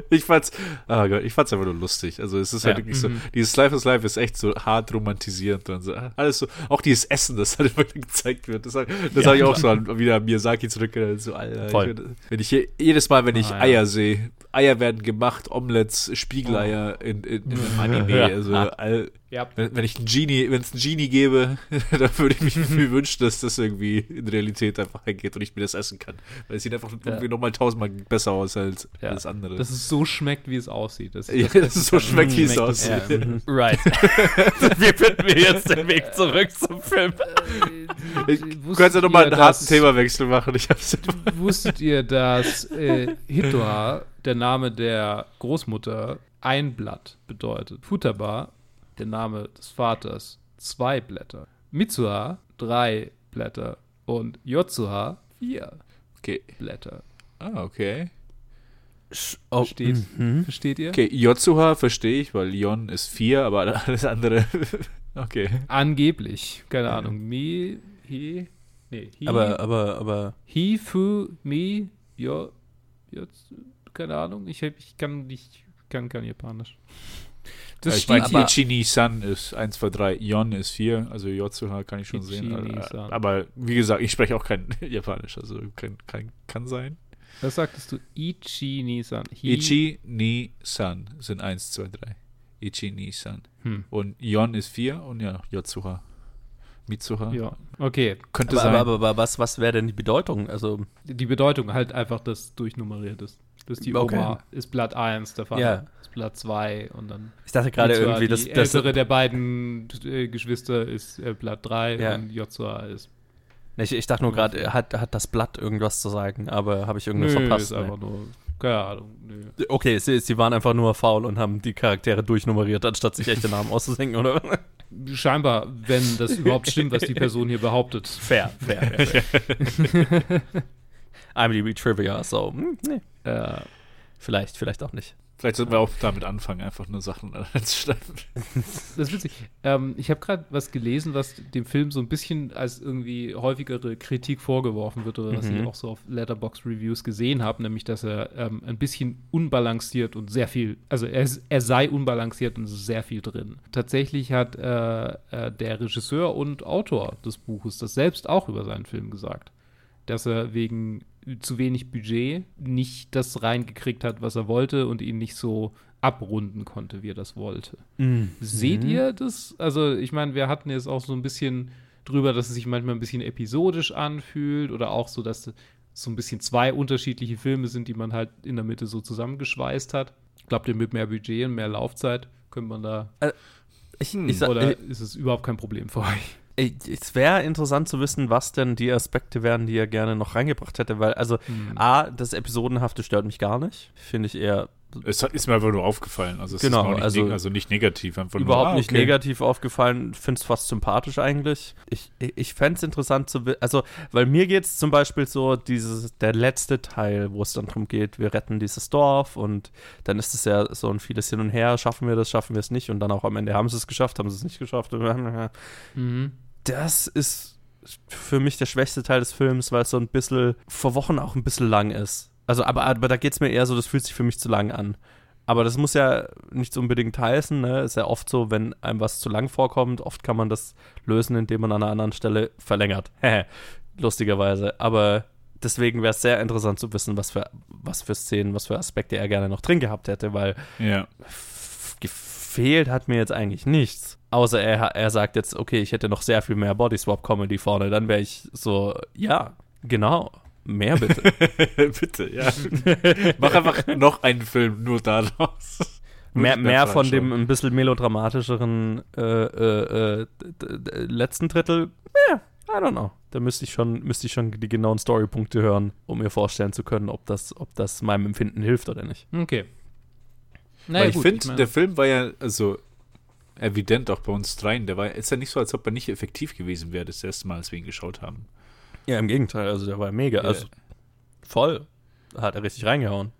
ich fand's, oh Gott, ich fand's einfach nur lustig. Also es ist halt ja. wirklich so, mhm. dieses Life is Life ist echt so hart romantisierend und so. Alles so, auch dieses Essen, das halt [laughs] immer gezeigt wird. Das, das ja, habe ich auch so an, wieder an Miyazaki zurückgerinnert. So, Alter, ich, wenn ich hier, jedes Mal, wenn ich ah, Eier sehe, Eier werden gemacht, Omelettes, Spiegeleier oh. in, in, in einem [laughs] Anime. Also all, ja. Wenn, wenn, ich einen Genie, wenn es einen Genie gäbe, [laughs] dann würde ich mich [laughs] viel wünschen, dass das irgendwie in Realität einfach eingeht und ich mir das essen kann. Weil es sieht einfach ja. irgendwie nochmal tausendmal besser aus als ja. alles andere. Dass es so schmeckt, wie es aussieht. Das, ja, dass es so schmeckt, wie es aussieht. Ja. Mhm. right. wie finden wir jetzt den Weg zurück zum Film? Äh, du kannst ja nochmal einen harten Themawechsel machen. Ich hab's wusstet ihr, dass äh, Hitoa, der Name der Großmutter, ein Blatt bedeutet? Futaba der Name des Vaters zwei Blätter. Mitsuha drei Blätter und Yotsuha vier okay. Blätter. Ah, okay. Oh, Versteht, mhm. Versteht ihr? Okay, Yotsuha verstehe ich, weil Yon ist vier, aber alles andere. [laughs] okay. Angeblich. Keine Ahnung. Mi, hi. Nee, hi. Aber, aber, aber. Hi, fu, mi, yo, Yotsu. Keine Ahnung. Ich, ich kann nicht, kann kein Japanisch. Das ich meine, Ichini-san ist 1, 2, 3, Yon ist 4, also Yotsuha kann ich schon sehen. Aber wie gesagt, ich spreche auch kein [laughs] Japanisch, also kann, kann, kann sein. Was sagtest du? Ichi-ni-san. Ichi-ni-san sind 1, 2, 3. Ichi-ni-san. Hm. Und Yon ist 4 und ja, Yotsuha. Mitsuha. Ja, okay. Könnte aber, sein. Aber, aber, aber was, was wäre denn die Bedeutung? Also die Bedeutung halt einfach, dass durchnummeriert ist. Das ist die okay. Oma ist Blatt 1, der Vater ja. ist Blatt 2 und dann. Ich dachte gerade irgendwie, dass. Die ältere der beiden äh, Geschwister ist äh, Blatt 3 ja. und Joshua ist Ich, ich dachte nur gerade, hat, hat das Blatt irgendwas zu sagen, aber habe ich irgendwas nö, verpasst? Ist nee. einfach nur, keine Ahnung. Nö. Okay, sie, sie waren einfach nur faul und haben die Charaktere durchnummeriert, anstatt sich echte Namen auszudenken, oder? [laughs] Scheinbar, wenn das überhaupt stimmt, was die Person hier behauptet. Fair, fair, fair. fair. [laughs] IMDb Trivia, so, hm, nee. Äh, vielleicht, vielleicht auch nicht. Vielleicht sollten wir auch damit anfangen, einfach nur Sachen [laughs] anzuschreiben. [laughs] Das ist witzig. Ähm, ich habe gerade was gelesen, was dem Film so ein bisschen als irgendwie häufigere Kritik vorgeworfen wird oder was ich mhm. auch so auf Letterbox Reviews gesehen habe, nämlich dass er ähm, ein bisschen unbalanciert und sehr viel, also er, er, sei unbalanciert und sehr viel drin. Tatsächlich hat äh, äh, der Regisseur und Autor des Buches das selbst auch über seinen Film gesagt, dass er wegen zu wenig Budget nicht das reingekriegt hat, was er wollte und ihn nicht so abrunden konnte, wie er das wollte. Mhm. Seht ihr das? Also, ich meine, wir hatten jetzt auch so ein bisschen drüber, dass es sich manchmal ein bisschen episodisch anfühlt oder auch so, dass so ein bisschen zwei unterschiedliche Filme sind, die man halt in der Mitte so zusammengeschweißt hat. Glaubt ihr, mit mehr Budget und mehr Laufzeit könnte man da. Äh, ich, ich, oder ich, ist es überhaupt kein Problem für euch? Es wäre interessant zu wissen, was denn die Aspekte wären, die er gerne noch reingebracht hätte, weil, also, hm. A, das Episodenhafte stört mich gar nicht. Finde ich eher es ist mir einfach nur aufgefallen. Also, es genau, ist nicht also, also nicht negativ. Einfach überhaupt nur, ah, nicht negativ aufgefallen. Finde es fast sympathisch eigentlich. Ich, ich fände es interessant zu Also, weil mir geht es zum Beispiel so, dieses, der letzte Teil, wo es dann darum geht, wir retten dieses Dorf und dann ist es ja so ein vieles Hin und Her. Schaffen wir das, schaffen wir es nicht? Und dann auch am Ende haben sie es geschafft, haben sie es nicht geschafft. [laughs] Mhm. Das ist für mich der schwächste Teil des Films, weil es so ein bisschen vor Wochen auch ein bisschen lang ist. Also, aber, aber da geht es mir eher so, das fühlt sich für mich zu lang an. Aber das muss ja nicht unbedingt heißen, ne? Ist ja oft so, wenn einem was zu lang vorkommt, oft kann man das lösen, indem man an einer anderen Stelle verlängert. [laughs] Lustigerweise. Aber deswegen wäre es sehr interessant zu wissen, was für, was für Szenen, was für Aspekte er gerne noch drin gehabt hätte, weil ja. gefehlt hat mir jetzt eigentlich nichts. Außer er, er sagt jetzt, okay, ich hätte noch sehr viel mehr Bodyswap-Comedy vorne. Dann wäre ich so, ja, genau. Mehr bitte. [laughs] bitte, ja. Mach einfach noch einen Film nur daraus. mehr, mehr von dem ein bisschen melodramatischeren äh, äh, äh, letzten Drittel. Ja, I don't know. Da müsste ich schon, müsste ich schon die genauen Storypunkte hören, um mir vorstellen zu können, ob das, ob das meinem Empfinden hilft oder nicht. Okay. Naja, Weil ich finde, der Film war ja, also evident auch bei uns dreien, der war, ist ja nicht so, als ob er nicht effektiv gewesen wäre, das erste Mal, als wir ihn geschaut haben. Ja, im Gegenteil, also der war mega. Yeah. Also voll. Hat er richtig reingehauen.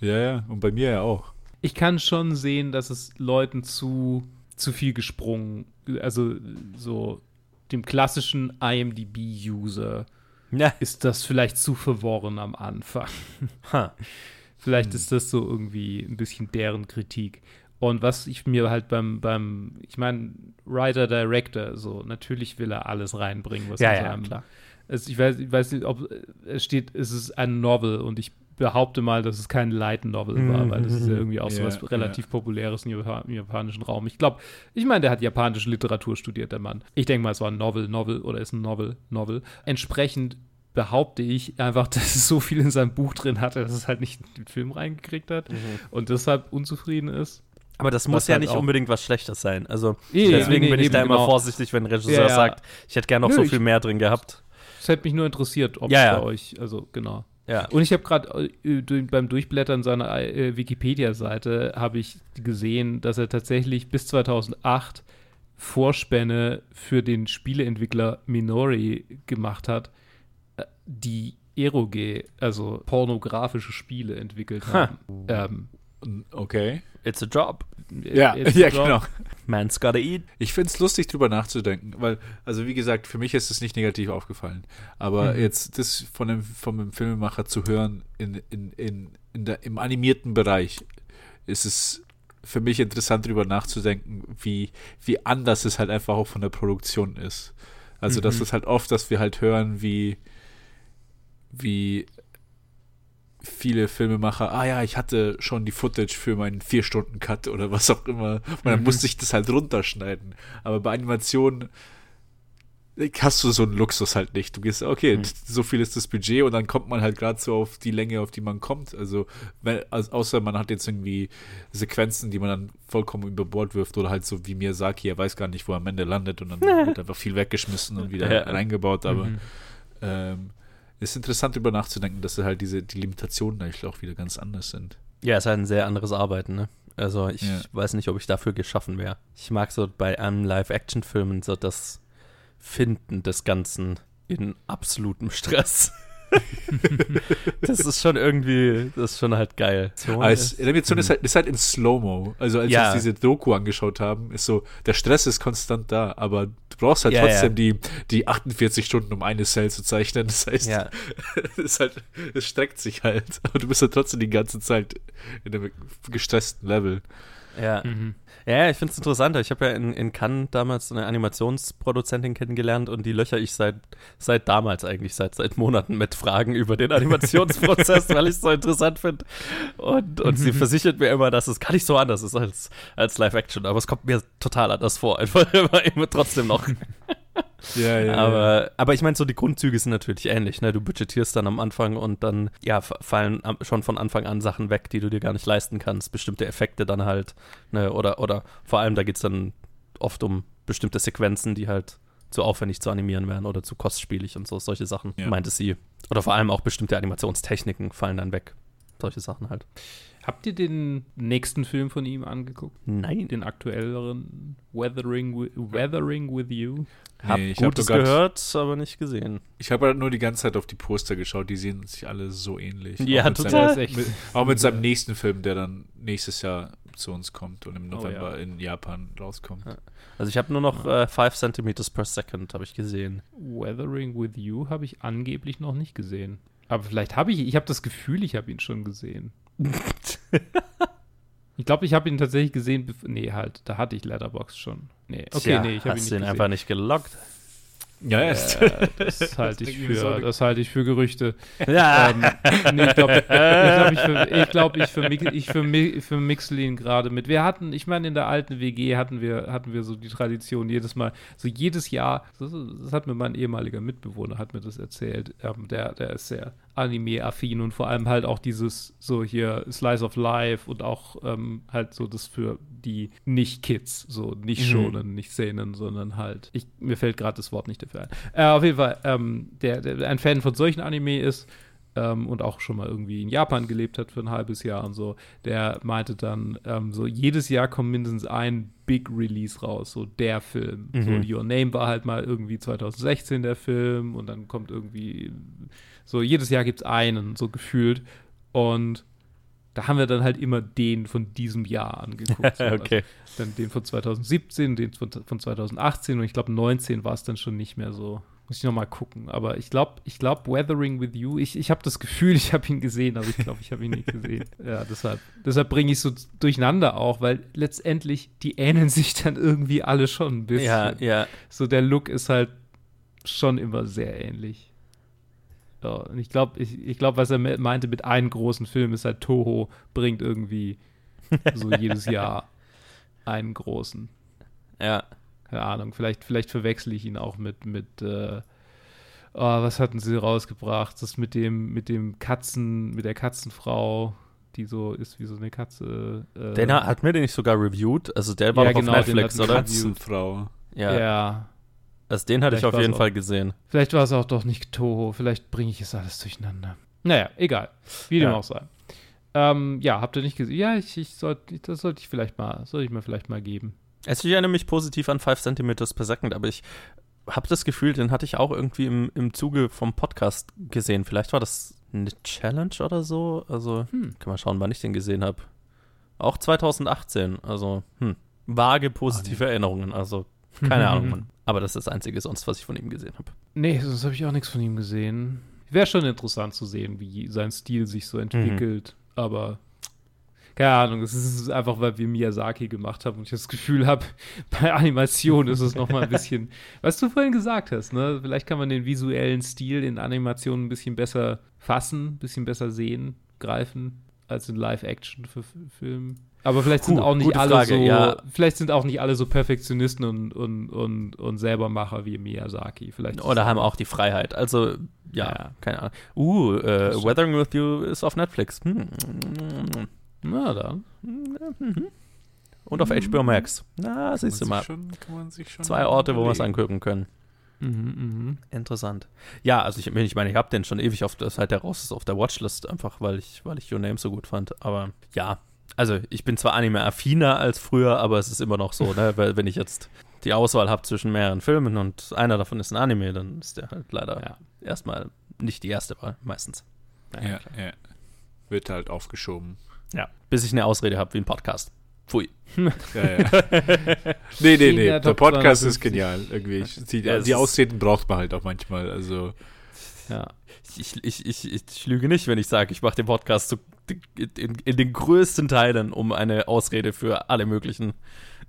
Ja, ja, und bei mir ja auch. Ich kann schon sehen, dass es Leuten zu, zu viel gesprungen, also so dem klassischen IMDb-User ja. ist das vielleicht zu verworren am Anfang. [laughs] Ha. vielleicht hm. ist das so irgendwie ein bisschen deren Kritik. Und was ich mir halt beim, beim ich meine, Writer, Director, so, natürlich will er alles reinbringen, was ja, in seinem, ja, klar es, ich, weiß, ich weiß nicht, ob es steht, es ist ein Novel und ich behaupte mal, dass es kein Light Novel war, weil das ist ja irgendwie auch so was relativ yeah. Populäres im, Japan im, japanischen Raum. Ich glaube, ich meine, der hat japanische Literatur studiert, der Mann. Ich denke mal, es war ein Novel, Novel oder ist ein Novel, Novel. Entsprechend behaupte ich einfach, [laughs] dass es so viel in seinem Buch drin hatte, dass es halt nicht in den Film reingekriegt hat mhm. und deshalb unzufrieden ist. Aber das muss ja halt nicht unbedingt was Schlechtes sein. Also ja, deswegen nee, bin ich da immer genau. vorsichtig, wenn ein Regisseur ja, sagt, ich hätte gerne noch Nö, so viel mehr drin gehabt. Es hätte mich nur interessiert, ob es ja, ja. bei euch, also genau. Ja. Und ich habe gerade äh, beim Durchblättern seiner äh, Wikipedia-Seite habe ich gesehen, dass er tatsächlich bis 2008 Vorspänne für den Spieleentwickler Minori gemacht hat, äh, die Eroge, also pornografische Spiele entwickelt haben. Ähm, okay. It's a job. Ja, [laughs] ja genau. Man's gotta eat. Ich finde es lustig, drüber nachzudenken, weil, also wie gesagt, für mich ist es nicht negativ aufgefallen. Aber mhm. jetzt das von dem, von dem Filmemacher zu hören in, in, in, in der, im animierten Bereich, ist es für mich interessant, drüber nachzudenken, wie, wie anders es halt einfach auch von der Produktion ist. Also, mhm. das ist halt oft, dass wir halt hören, wie, wie viele Filmemacher, ah ja, ich hatte schon die Footage für meinen vier Stunden Cut oder was auch immer. Und dann mhm. musste ich das halt runterschneiden. Aber bei Animationen hast du so einen Luxus halt nicht. Du gehst, okay, mhm. so viel ist das Budget und dann kommt man halt gerade so auf die Länge, auf die man kommt. Also, wenn, also, außer man hat jetzt irgendwie Sequenzen, die man dann vollkommen über Bord wirft oder halt so wie Miyazaki, er weiß gar nicht, wo er am Ende landet und dann [laughs] wird einfach viel weggeschmissen und wieder ja. reingebaut. Aber mhm ähm, ist interessant, darüber nachzudenken, dass halt diese die Limitationen eigentlich auch wieder ganz anders sind. Ja, es ist halt ein sehr anderes Arbeiten, ne? Also ich ja. weiß nicht, ob ich dafür geschaffen wäre. Ich mag so bei einem Live-Action-Filmen so das Finden des Ganzen in absolutem Stress. [laughs] [laughs] das ist schon irgendwie, das ist schon halt geil. Als, Animation ist halt, ist halt in Slow-Mo. Also als ja. wir uns diese Doku angeschaut haben, ist so, der Stress ist konstant da, aber du brauchst halt ja, trotzdem ja. Die, die 48 Stunden, um eine Cell zu zeichnen. Das heißt, ja. [laughs] es, halt, es streckt sich halt. Aber du bist halt trotzdem die ganze Zeit in einem gestressten Level. Ja. Mhm. Ja, ich finde es interessanter. Ich habe ja in, in Cannes damals eine Animationsproduzentin kennengelernt und die löcher ich seit, seit damals eigentlich, seit, seit Monaten mit Fragen über den Animationsprozess, [laughs] weil ich es so interessant finde. Und, und sie versichert mir immer, dass es gar nicht so anders ist als, als Live-Action, aber es kommt mir total anders vor. Einfach [laughs] immer, immer trotzdem noch. [laughs] Ja, ja, aber, ja. aber ich meine, so die Grundzüge sind natürlich ähnlich. Ne? Du budgetierst dann am Anfang und dann ja, fallen schon von Anfang an Sachen weg, die du dir gar nicht leisten kannst. Bestimmte Effekte dann halt. Ne? Oder, oder vor allem, da geht es dann oft um bestimmte Sequenzen, die halt zu aufwendig zu animieren werden oder zu kostspielig und so. Solche Sachen, meinte sie. Oder vor allem auch bestimmte Animationstechniken fallen dann weg. Solche Sachen halt. Habt ihr den nächsten Film von ihm angeguckt? Nein. Den aktuelleren Weathering, Weathering with You? Hab nee, Gutes hab gehört, aber nicht gesehen. Ich habe halt nur die ganze Zeit auf die Poster geschaut, die sehen sich alle so ähnlich. Ja, auch total. Seinem, mit, [laughs] auch mit seinem nächsten Film, der dann nächstes Jahr zu uns kommt und im November oh, ja. in Japan rauskommt. Also ich habe nur noch 5 äh, cm per second, habe ich gesehen. Weathering with You habe ich angeblich noch nicht gesehen. Aber vielleicht habe ich, ich habe das Gefühl, ich habe ihn schon gesehen. [laughs] ich glaube, ich habe ihn tatsächlich gesehen. Nee, halt, da hatte ich Letterbox schon. Nee, okay, Tja, nee, ich habe ihn nicht ihn gesehen. einfach nicht gelockt. Ja, ja. Äh, [laughs] das halte ich für, das halte ich für Gerüchte. [laughs] Ja. Ähm, nee, ich glaube, ich, glaub, ich, für, ich, glaub, ich, für, ich für, für Mixlin gerade mit. Wir hatten, ich meine, in der alten WG hatten wir, hatten wir so die Tradition, jedes Mal, so jedes Jahr, das, das hat mir mein ehemaliger Mitbewohner, hat mir das erzählt. Ähm, der, der ist sehr Anime-affin und vor allem halt auch dieses so hier Slice of Life und auch ähm, halt so das für die Nicht-Kids, so nicht mhm. schonen, nicht Szenen, sondern halt, ich, mir fällt gerade das Wort nicht dafür ein. Äh, auf jeden Fall, ähm, der, der ein Fan von solchen Anime ist, ähm, und auch schon mal irgendwie in Japan gelebt hat für ein halbes Jahr und so, der meinte dann, ähm, so jedes Jahr kommt mindestens ein Big Release raus, so der Film. Mhm. So Your Name war halt mal irgendwie 2016 der Film und dann kommt irgendwie so, jedes Jahr gibt es einen, so gefühlt. Und da haben wir dann halt immer den von diesem Jahr angeguckt. [laughs] So. okay. Also dann den von 2017, den von, von 2018 und ich glaube 19 war es dann schon nicht mehr so. Muss ich nochmal gucken. Aber ich glaube, ich glaube, Weathering with You, ich, ich habe das Gefühl, [laughs] ich habe ihn gesehen, aber ich glaube, ich habe ihn nicht gesehen. [laughs] Ja, deshalb, deshalb bringe ich so durcheinander auch, weil letztendlich, die ähneln sich dann irgendwie alle schon ein bisschen. Ja, ja. So der Look ist halt schon immer sehr ähnlich. Ja, und ich glaube, ich, ich glaube, was er meinte mit einem großen Film ist halt Toho bringt irgendwie [laughs] so jedes Jahr einen großen. Ja. Keine Ahnung, vielleicht, vielleicht verwechsel ich ihn auch mit, mit äh, oh, was hatten sie rausgebracht? Das mit dem, mit dem Katzen, mit der Katzenfrau, die so ist wie so eine Katze. Äh, den hat mir den nicht sogar reviewed? Also der war ja, doch genau, auf Netflix, oder? Katzenfrau. Ja. ja. Also den hatte vielleicht ich auf jeden Fall gesehen. Vielleicht war es auch doch nicht Toho. Vielleicht bringe ich es alles durcheinander. Naja, egal. Wie dem ja. auch sei. Ähm, ja, habt ihr nicht gesehen? Ja, ich, ich soll, das sollte ich vielleicht mal, sollte ich mir vielleicht mal geben. Also ich erinnere mich positiv an 5 cm per Second, aber ich habe das Gefühl, den hatte ich auch irgendwie im, im Zuge vom Podcast gesehen. Vielleicht war das eine Challenge oder so. Also, hm, kann man schauen, wann ich den gesehen habe. Auch 2018. Also, hm, vage positive oh, nee. Erinnerungen. Also, keine Ahnung, Mann. Aber das ist das Einzige sonst, was ich von ihm gesehen habe. Nee, sonst habe ich auch nichts von ihm gesehen. Wäre schon interessant zu sehen, wie sein Stil sich so entwickelt. Mhm. Aber keine Ahnung, es ist einfach, weil wir Miyazaki gemacht haben und ich das Gefühl habe, [laughs] bei Animation ist es noch mal ein [laughs] bisschen, was du vorhin gesagt hast, ne? Vielleicht kann man den visuellen Stil in Animationen ein bisschen besser fassen, ein bisschen besser sehen, greifen als in Live-Action-Filmen. Aber vielleicht sind Puh, auch nicht alle Frage, so, ja. vielleicht sind auch nicht alle so Perfektionisten und, und, und, und Selbermacher wie Miyazaki. Vielleicht Oder haben auch die Freiheit. Also, ja, ja. keine Ahnung. Uh, äh, Weathering with You ist auf Netflix. Hm. Na dann. Und auf HBO Max. Na, siehst du mal. Schon, Zwei Orte, wo wir es angucken können. Mhm, mh. Interessant. Ja, also ich, ich meine, ich habe den schon ewig auf, seit der raus ist, auf der Watchlist, einfach weil ich, weil ich Your Name so gut fand. Aber ja, also ich bin zwar Anime-affiner als früher, aber es ist immer noch so, ne? Weil wenn ich jetzt die Auswahl habe zwischen mehreren Filmen und einer davon ist ein Anime, dann ist der halt leider ja. erstmal nicht die erste Wahl, meistens. Ja, ja, ja. Wird halt aufgeschoben. Ja, bis ich eine Ausrede habe wie ein Podcast. Pfui. [laughs] Ja, ja. nee, nee, nee. Der Podcast ist genial. Irgendwie. Die, ja, die Ausreden braucht man halt auch manchmal. Also. Ja. Ich, ich, ich, ich, lüge nicht, wenn ich sage, ich mache den Podcast so in, in, den größten Teilen, um eine Ausrede für alle möglichen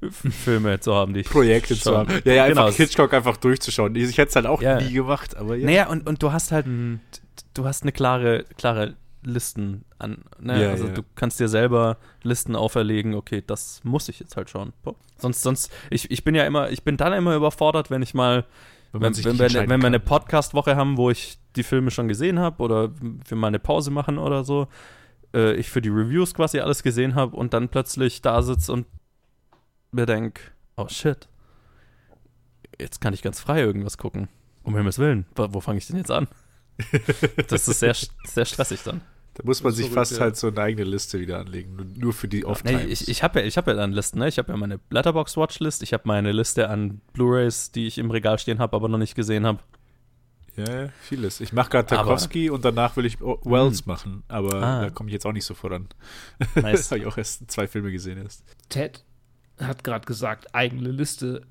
Filme zu haben, die ich Projekte zu haben. Ja, ja, einfach genau. Hitchcock einfach durchzuschauen. Ich hätte es halt auch ja. nie gemacht, aber ja. Naja, und, und du hast halt, mhm. du hast eine klare, klare Listen an. Ne? Ja, also ja. du kannst dir selber Listen auferlegen, okay, das muss ich jetzt halt schauen. Boah. Sonst, sonst, ich, ich bin ja immer, ich bin dann immer überfordert, wenn ich mal, wenn, wenn, wenn, wir, wenn wir eine Podcast-Woche haben, wo ich die Filme schon gesehen habe oder wir mal eine Pause machen oder so, äh, ich für die Reviews quasi alles gesehen habe und dann plötzlich da sitze und mir denke, oh shit, jetzt kann ich ganz frei irgendwas gucken. Um Himmels Willen, wo, wo fange ich denn jetzt an? [laughs] das ist sehr, sehr stressig dann. Da muss man sich fast ja. halt so eine eigene Liste wieder anlegen, nur für die Off-Times. Nee, ich ich habe ja, hab ja dann Listen, ne? Ich habe ja meine Letterbox-Watchlist, ich habe meine Liste an Blu-Rays, die ich im Regal stehen habe, aber noch nicht gesehen habe. Ja, vieles. Ich mache gerade Tarkovsky und danach will ich Wells hm. machen, aber ah. da komme ich jetzt auch nicht so voran. Nice. [laughs] habe ich auch erst zwei Filme gesehen erst. Ted hat gerade gesagt, eigene Liste.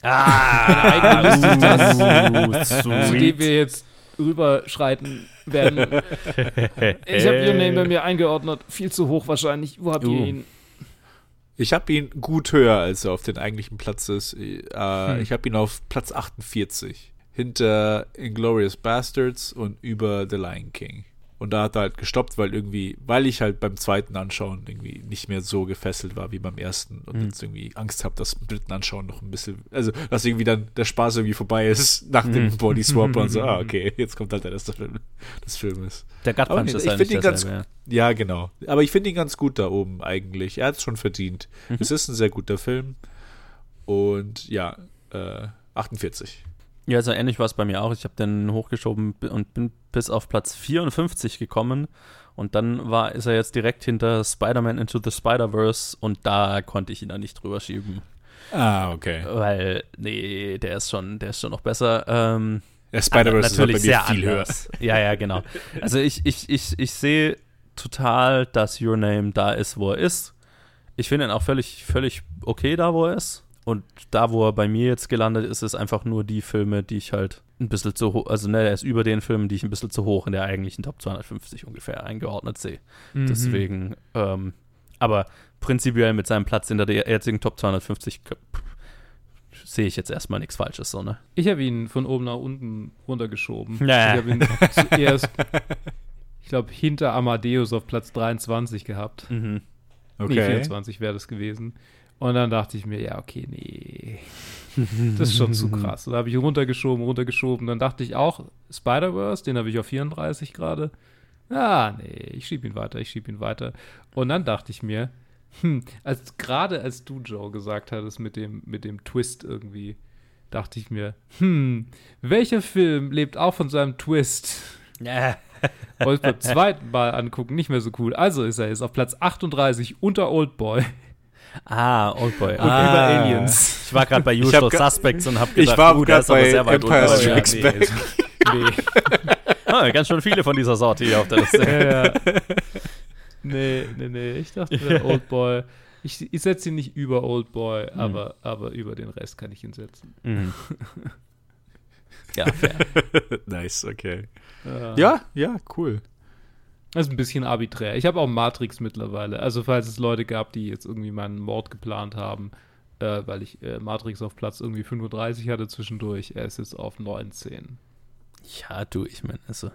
Ah, eigene Liste, [laughs] das, zu dem wir jetzt rüberschreiten werden. [laughs] ich habe Your Name bei mir eingeordnet. Viel zu hoch wahrscheinlich. Wo habt uh. ihr ihn? Ich habe ihn gut höher, als er auf den eigentlichen Platz ist. Äh, hm. Ich habe ihn auf Platz 48. Hinter Inglorious Bastards und über The Lion King. Und da hat er halt gestoppt, weil irgendwie, weil ich halt beim zweiten Anschauen irgendwie nicht mehr so gefesselt war wie beim ersten und mhm. jetzt irgendwie Angst habe, dass beim dritten Anschauen noch ein bisschen, also dass irgendwie dann der Spaß irgendwie vorbei ist nach dem mhm. Body Swap und so, [laughs] ah, okay, jetzt kommt halt der Rest des Filmes. Der Gut Punch ist ich eigentlich ihn ganz, ja. ja, genau. Aber ich finde ihn ganz gut da oben eigentlich. Er hat es schon verdient. Mhm. Es ist ein sehr guter Film. Und ja, äh, 48. Ja, so ähnlich war es bei mir auch. Ich habe den hochgeschoben und bin bis auf Platz 54 gekommen. Und dann war, ist er jetzt direkt hinter Spider-Man Into the Spider-Verse und da konnte ich ihn dann nicht drüber schieben. Ah, okay. Weil, nee, der ist schon, der ist schon noch besser. Ähm, ja, Spider-Verse ist natürlich sehr viel anders. höher. Ja, ja, genau. Also ich, ich, ich, ich sehe total, dass Your Name da ist, wo er ist. Ich finde ihn auch völlig, völlig okay da, wo er ist. Und da, wo er bei mir jetzt gelandet ist, ist einfach nur die Filme, die ich halt ein bisschen zu hoch, also ne, er ist über den Filmen, die ich ein bisschen zu hoch in der eigentlichen Top 250 ungefähr eingeordnet sehe. Mhm. Deswegen, ähm, aber prinzipiell mit seinem Platz in der jetzigen Top 250 sehe ich jetzt erstmal nichts Falsches, so, ne? Ich habe ihn von oben nach unten runtergeschoben. Ja. Ich habe ihn [laughs] zuerst, ich glaube, hinter Amadeus auf Platz 23 gehabt. Mhm. Okay. Nee, 24 wäre das gewesen. Und dann dachte ich mir, ja, okay, nee. Das ist schon zu [laughs] krass. Da habe ich runtergeschoben, runtergeschoben. Dann dachte ich auch, Spider-Verse, den habe ich auf 34 gerade. Ah, nee, ich schiebe ihn weiter, ich schiebe ihn weiter. Und dann dachte ich mir, hm, als, gerade als du, Joe, gesagt hattest mit dem, mit dem Twist irgendwie, dachte ich mir, hm, welcher Film lebt auch von seinem Twist? Ja. [laughs] Wollte ich beim zweiten Mal angucken, nicht mehr so cool. Also ist er jetzt auf Platz 38 unter Oldboy. Ah, Oldboy. Und ah. über Aliens. Ich war gerade bei Usual Suspects und habe gedacht, ich war uh, das ist aber sehr weit Empire Strikes ja, nee, nee. [laughs] ah, ganz schön viele von dieser Sorte hier auf der Liste. Ja, ja. [laughs] Nee, nee, nee. Ich dachte mir, Oldboy. Ich, ich setze ihn nicht über Oldboy, mhm. aber, aber über den Rest kann ich ihn setzen. Mhm. [laughs] ja, fair. nice, okay. Ja, ja, cool. Das ist ein bisschen arbiträr. Ich habe auch Matrix mittlerweile. Also, falls es Leute gab, die jetzt irgendwie meinen Mord geplant haben, äh, weil ich äh, Matrix auf Platz irgendwie 35 hatte zwischendurch, er ist jetzt auf 19. Ja, du, ich meine, also.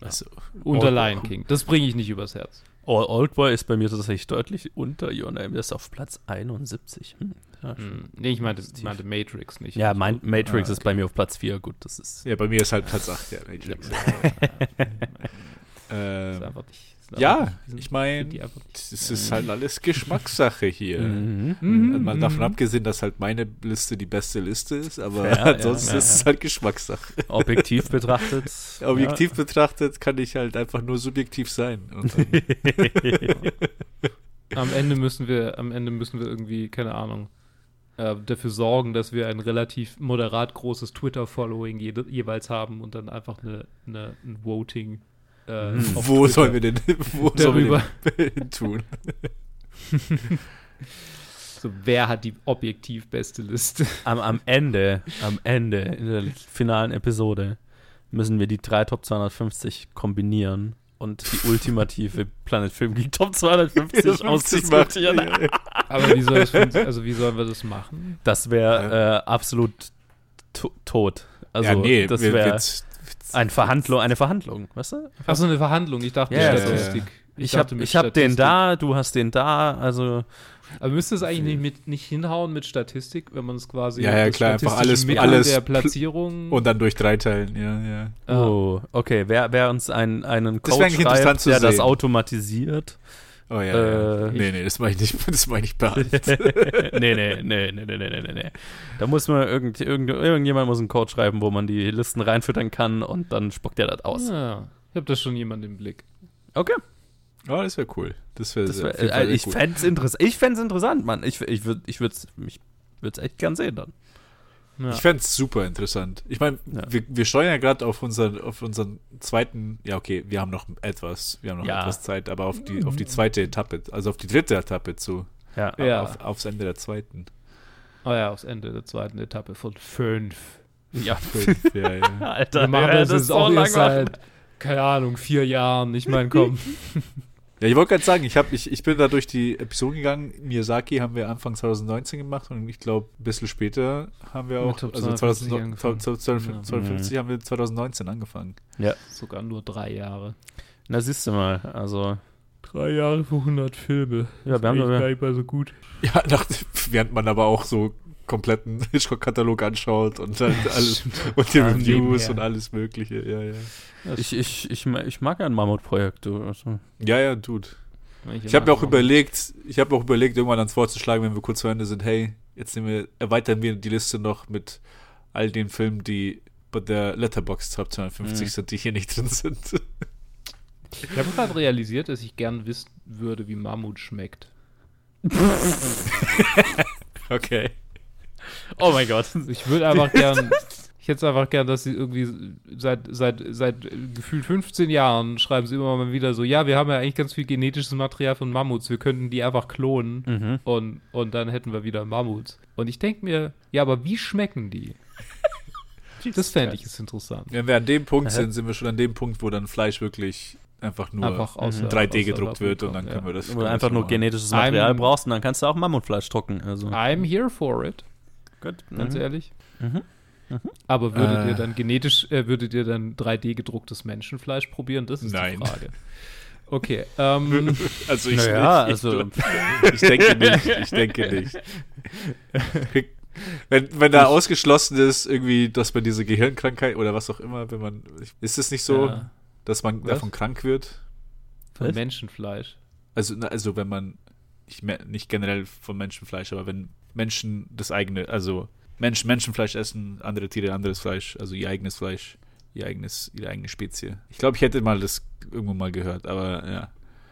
also unter Lion King. Das bringe ich nicht übers Herz. Oldboy ist bei mir tatsächlich deutlich unter Your Name. Der ist auf Platz 71. Hm, ja, hm. Nee, ich meinte, ich meinte Matrix nicht. Ja, mein, Matrix ah, okay. ist bei mir auf Platz 4. Gut, das ist. Ja, bei mir ist halt Platz 8. Ja, Matrix. [laughs] [laughs] Äh, nicht, Ja, ich meine, das ist halt alles Geschmackssache hier. Mhm. Mhm. Mal davon mhm. abgesehen, dass halt meine Liste die beste Liste ist, aber ja, [laughs] ansonsten ja, ist es halt Geschmackssache. Objektiv betrachtet. [laughs] Objektiv betrachtet kann ich halt einfach nur subjektiv sein. [laughs] am Ende müssen wir, am Ende müssen wir irgendwie, keine Ahnung, äh, dafür sorgen, dass wir ein relativ moderat großes Twitter-Following je, jeweils haben und dann einfach eine, eine ein Voting. Äh, hm. wo Twitter sollen wir denn wo darüber sollen wir [laughs] tun? [laughs] so, wer hat die objektiv beste Liste? Am, am Ende, am Ende, in der finalen Episode, müssen wir die drei Top 250 kombinieren und die ultimative [laughs] Planet Film Geek Top 250 ausdiskutieren. Aber wie, soll das, also wie sollen wir das machen? Das wäre äh, absolut to tot. Also, ja, nee, das wäre ein Verhandlung, eine Verhandlung, weißt du? Achso, eine Verhandlung. Ich dachte, ja, Statistik. Ich, ich habe hab den da, du hast den da, also aber müsste es eigentlich nicht, mit, nicht hinhauen mit Statistik, wenn man es quasi ja, ja klar, einfach alles, Mittel alles der Platzierung und dann durch drei teilen, ja, ja. Ah. Oh, okay, wer, wer uns ein, einen Code schreibt, der sehen. das automatisiert. Oh ja, äh, ja. Nee, nee, das meine ich nicht, [laughs] das meine ich behalten. [laughs] nee, nee, nee, nee, nee, nee, nee, nee. Da muss man irgend, irgend, irgendjemand muss einen Code schreiben, wo man die Listen reinfüttern kann und dann spuckt er das aus. Ja, ich habe da schon jemand im Blick. Okay. Oh, das wäre cool. Das wäre wär, äh, Ich fände es interessant. Ich fände interessant, Mann. Ich, ich würde ich würd's, ich würd's echt gern sehen dann. Ja. Ich fände es super interessant. Ich meine, ja. wir, wir steuern ja gerade auf, unseren, auf unseren zweiten, ja okay, wir haben noch etwas, wir haben noch ja. etwas Zeit, aber auf die, auf die zweite Etappe, also auf die dritte Etappe zu. Ja. ja. Auf, aufs Ende der zweiten. Oh ja, aufs Ende der zweiten Etappe von fünf. Ja, [laughs] fünf, ja, ja. Alter, wir machen das, das ist auch erst seit, keine Ahnung, vier Jahren. Ich meine, komm. [laughs] Ja, ich wollte gerade sagen, ich, hab, ich, ich bin da durch die Episode gegangen. Miyazaki haben wir Anfang 2019 gemacht und ich glaube, ein bisschen später haben wir auch, also 2050 ja. haben wir 2019 angefangen. Ja. Sogar nur drei Jahre. Na, siehst du mal, also. Drei Jahre für 100 Filme. Ja, wir haben gar nicht mal so gut. Ja, [laughs] nach, während man aber auch so kompletten [laughs] Hitchcock-Katalog anschaut und dann [laughs] alles und die Reviews und alles Mögliche. Ja, ja. Ich, ich, ich, ich mag ein Mammutprojekt. Also. Ja, ja, tut. Ich habe mir auch überlegt, ich habe auch überlegt, irgendwann ans vorzuschlagen, wenn wir kurz zu Ende sind, hey, jetzt wir, erweitern wir die Liste noch mit all den Filmen, die bei der Letterbox Top 250 mhm. sind, die hier nicht drin sind. Ich habe gerade realisiert, dass ich gern wissen würde, wie Mammut schmeckt. [laughs] okay. Oh mein Gott. Ich würde einfach gern [laughs] ich hätte es einfach gern, dass sie irgendwie seit, seit, seit gefühlt 15 Jahren schreiben sie immer mal wieder so, ja, wir haben ja eigentlich ganz viel genetisches Material von Mammuts, wir könnten die einfach klonen mhm. und, und dann hätten wir wieder Mammuts. Und ich denke mir, ja, aber wie schmecken die? [laughs] das fände ich ist interessant. Wenn wir an dem Punkt sind, sind wir schon an dem Punkt, wo dann Fleisch wirklich einfach nur einfach außer, 3D gedruckt wird und dann können ja. wir das. Wo du einfach nur genetisches Material I'm, brauchst und dann kannst du auch Mammutfleisch drucken. Also. I'm here for it. Gut, ganz mhm. ehrlich. Mhm. Mhm. Aber würdet äh. ihr dann genetisch, äh, würdet ihr dann 3D gedrucktes Menschenfleisch probieren? Das ist Nein. die Frage. Okay. Ähm, [laughs] also ich, naja, ich, also ich, ich denke nicht. Ich denke nicht. [laughs] Wenn, wenn da ausgeschlossen ist, irgendwie, dass man diese Gehirnkrankheit oder was auch immer, wenn man. Ist es nicht so, ja. dass man was? davon krank wird? Von was? Menschenfleisch. Also, also wenn man, nicht, nicht generell von Menschenfleisch, aber wenn Menschen das eigene, also Mensch, Menschenfleisch essen, andere Tiere anderes Fleisch, also ihr eigenes Fleisch, ihr eigenes, ihre eigene Spezie. Ich glaube, ich hätte mal das irgendwo mal gehört, aber ja.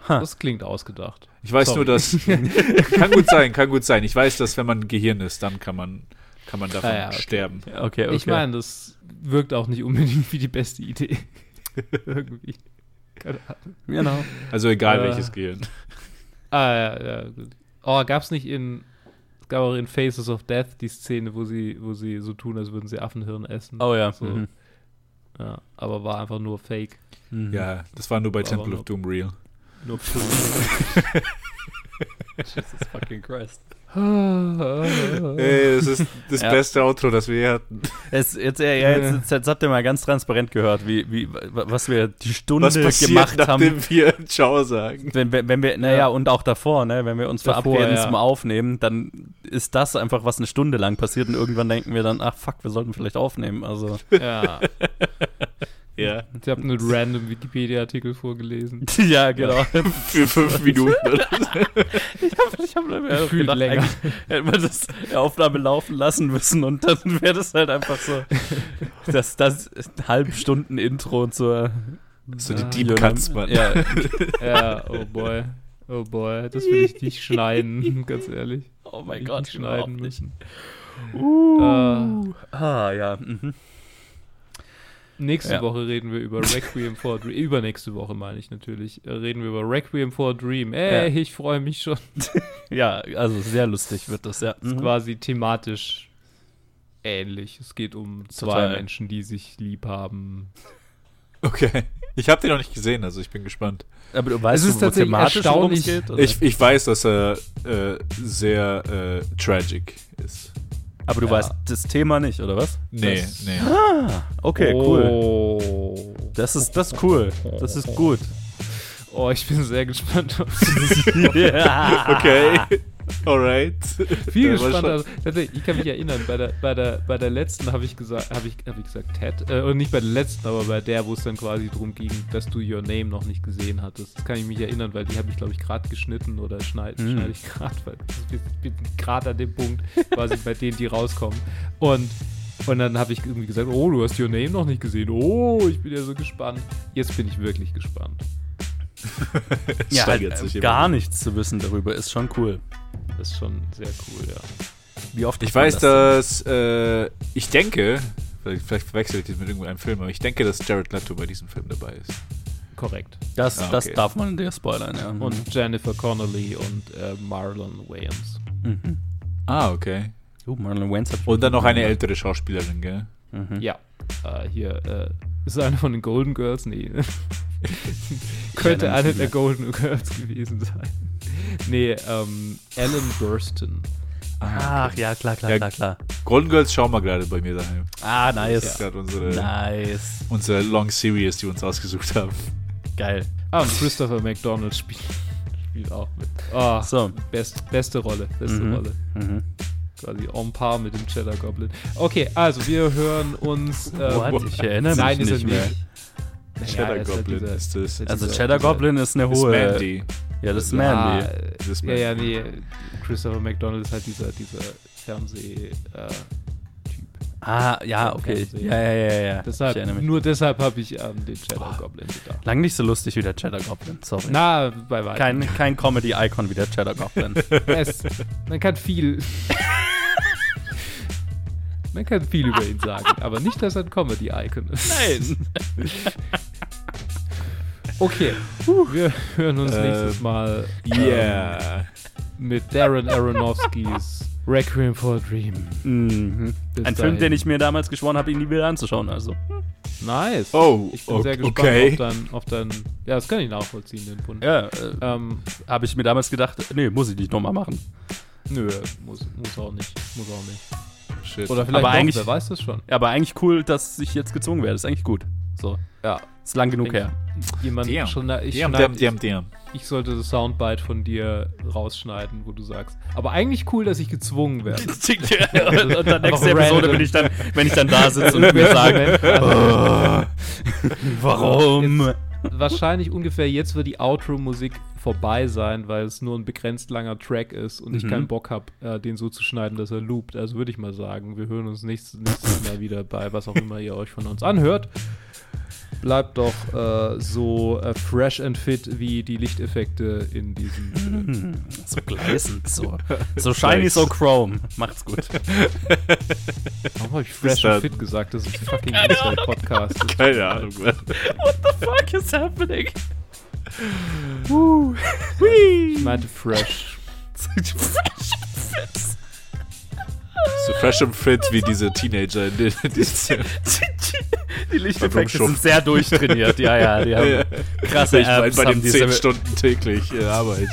Das klingt ausgedacht. Ich weiß Sorry. nur, dass [laughs] kann gut sein, kann gut sein. Ich weiß, dass wenn man Gehirn ist, dann kann man kann man davon ah, ja, okay. sterben. Okay, okay. Ich meine, das wirkt auch nicht unbedingt wie die beste Idee. [laughs] Irgendwie. Keine Ahnung. Genau. Also egal äh, welches Gehirn. Ah ja, ja, gut. Oh, gab's nicht in es gab auch in Faces of Death die Szene, wo sie, wo sie so tun, als würden sie Affenhirn essen. Oh ja. So. Mhm. Ja, aber war einfach nur Fake. Mhm. Ja, das war nur bei war Temple of Doom real. Nur [laughs] Jesus fucking Christ. Ey, das ist das [laughs] ja. beste Outro, das wir hatten. Es, jetzt, ja, jetzt, jetzt, habt ihr mal ganz transparent gehört, wie, wie, was wir die Stunde was gemacht haben. Nachdem wir [laughs] Ciao sagen. Wenn, wenn, wenn wir, naja, ja. und auch davor, ne, wenn wir uns davor, verabreden ja. zum Aufnehmen, dann ist das einfach, was eine Stunde lang passiert und irgendwann denken wir dann, ach fuck, wir sollten vielleicht aufnehmen. Also. Ja. [laughs] Ja. Ich habe einen random Wikipedia-Artikel vorgelesen. [laughs] ja, genau. [laughs] Für fünf [laughs] Minuten. Ich habe ich hab mir gedacht, länger. hätte man das die Aufnahme laufen lassen müssen und dann wäre das halt einfach so. Das, das halb Stunden Intro und so. So die Deep Cuts, Mann. Ja, ja, oh boy. Oh boy, das will ich nicht schneiden, ganz ehrlich. oh mein Gott, schneiden nicht. müssen. Uh. Ah, ja. Mhm. Nächste Ja. Woche reden wir über Requiem for a Dream. Übernächste Woche meine ich natürlich. äh, Reden wir über Requiem for a Dream. Ey, Ja. ich freue mich schon. [laughs] Ja, also sehr lustig wird das, ja. Das ist Mhm. quasi thematisch ähnlich. Es geht um zwei Total. Menschen, die sich lieb haben. Okay. Ich habe den noch nicht gesehen, also ich bin gespannt. Aber du weißt, Es ist wo tatsächlich thematisch worum es geht? Oder? Ich, ich weiß, dass er äh, sehr äh, tragic ist. Aber du Ja. weißt das Thema nicht, oder was? Nee, Das- nee. Ah, okay, cool. Oh. Das ist, das ist cool. Das ist gut. Oh, ich bin sehr gespannt. [laughs] ja. Okay. Alright. Viel [laughs] Da war gespannt. schon- tatsächlich, ich kann mich erinnern, bei der, bei der, bei der letzten habe ich gesagt, habe ich, hab ich gesagt Ted, äh, und nicht bei der letzten, aber bei der, wo es dann quasi darum ging, dass du Your Name noch nicht gesehen hattest. Das kann ich mich erinnern, weil die habe ich, glaube ich, gerade geschnitten oder schneide Hm. schneid ich gerade, weil ich bin gerade an dem Punkt, quasi bei denen, die rauskommen. Und und dann habe ich irgendwie gesagt, oh, du hast Your Name noch nicht gesehen. Oh, ich bin ja so gespannt. Jetzt bin ich wirklich gespannt. Es Ja, halt, sich äh, immer. gar nichts zu wissen darüber ist schon cool. Das ist schon sehr cool, ja. Wie oft Ich weiß, das dass äh, ich denke, vielleicht, vielleicht verwechsel ich das mit irgendeinem Film, aber ich denke, dass Jared Leto bei diesem Film dabei ist. Korrekt. Das, Ah, das okay. darf man dir spoilern, ja. Und Jennifer Connelly und äh, Marlon Wayans. mhm. Ah, okay. Oh, Marlon Wayans hat Und dann noch eine ältere Schauspielerin, gell? Mhm. Ja, äh, hier äh, ist eine von den Golden Girls. Nee. [laughs] Könnte eine der. Golden Girls gewesen sein. [laughs] Nee, ähm, Ellen Burstyn. Ach ja, klar, klar, Ja, klar, klar. Golden Girls schauen wir gerade bei mir daheim. Ah, Das ist nice. gerade unsere, Nice. unsere Long Series, die wir uns ausgesucht haben. Geil. Ah, und Christopher McDonald spielt, spielt auch mit. Ah, So. best, beste Rolle, beste Mhm. Rolle. Mhm. Quasi en par mit dem Cheddar Goblin. Okay, also wir hören uns. Ähm, What? Ich erinnere mich Nein, ist nicht mehr. nicht. Naja, Cheddar er ist halt Goblin dieser- ist das. Also Cheddar Goblin ist eine Ist hohe. Mandy. Ja, das ist Ja, Mandy. äh, Das ist ja, ja, Mandy. nee. Christopher McDonald ist halt dieser, dieser Fernseh. Äh, Ah, ja, okay. Ja, ja, ja, ja. deshalb, nur deshalb habe ich an den Cheddar Goblin gedacht. Lang nicht so lustig wie der Cheddar Goblin, sorry. Na, bei weitem. kein kein Comedy-Icon wie der Cheddar Goblin. [laughs] Es, man kann viel. [laughs] man kann viel über ihn sagen, aber nicht, dass er ein Comedy-Icon ist. Nein. [laughs] Okay, wir hören uns Ähm, nächstes Mal Yeah. mit Darren Aronofskis Requiem for a Dream. Mhm. Ein Film, dahin. den ich mir damals geschworen habe, ihn nie wieder anzuschauen. Also. Nice. Oh, Ich bin o- sehr gespannt okay. auf dein, auf dein. Ja, das kann ich nachvollziehen, den Bund. Ja, äh, Ähm, habe ich mir damals gedacht, nee, muss ich nicht nochmal machen. nö, muss, muss auch nicht. Muss auch nicht. Shit. Oder vielleicht Aber doch, eigentlich- wer weiß das schon. Ja, aber eigentlich cool, dass ich jetzt gezwungen werde. Ist eigentlich gut. So. Ja. Ist lang genug her. Jemand Damn. schon, ich, Damn, schneid- damn, damn, damn. ich sollte das Soundbite von dir rausschneiden, wo du sagst. Aber eigentlich cool, dass ich gezwungen werde. [laughs] und, [laughs] und dann nächste Episode bin ich dann, wenn ich dann da sitze und mir sage, [laughs] sage. warum? Wahrscheinlich ungefähr jetzt wird die Outro-Musik vorbei sein, weil es nur ein begrenzt langer Track ist und ich Mhm. keinen Bock habe, äh, den so zu schneiden, dass er loopt. Also würde ich mal sagen, wir hören uns nächstes, nächstes Mal wieder bei was auch immer ihr euch von uns anhört. Bleibt doch äh, so äh, fresh and fit wie die Lichteffekte in diesem Film. Hm, [laughs] So gleißend, so, [laughs] so shiny, so chrome. Macht's gut. [laughs] Warum habe ich fresh and fit gesagt? Das ist ein fucking Inside-Podcast. Keine Ahnung. What the fuck is happening? Ich meinte fresh. So fresh and fit wie diese Teenager in den, in diesem Die Lichteffekte sind sehr durchtrainiert. Ja, ja, die haben krasse Ich meine, Apps. bei den diese, 10 Stunden täglich äh, Arbeit.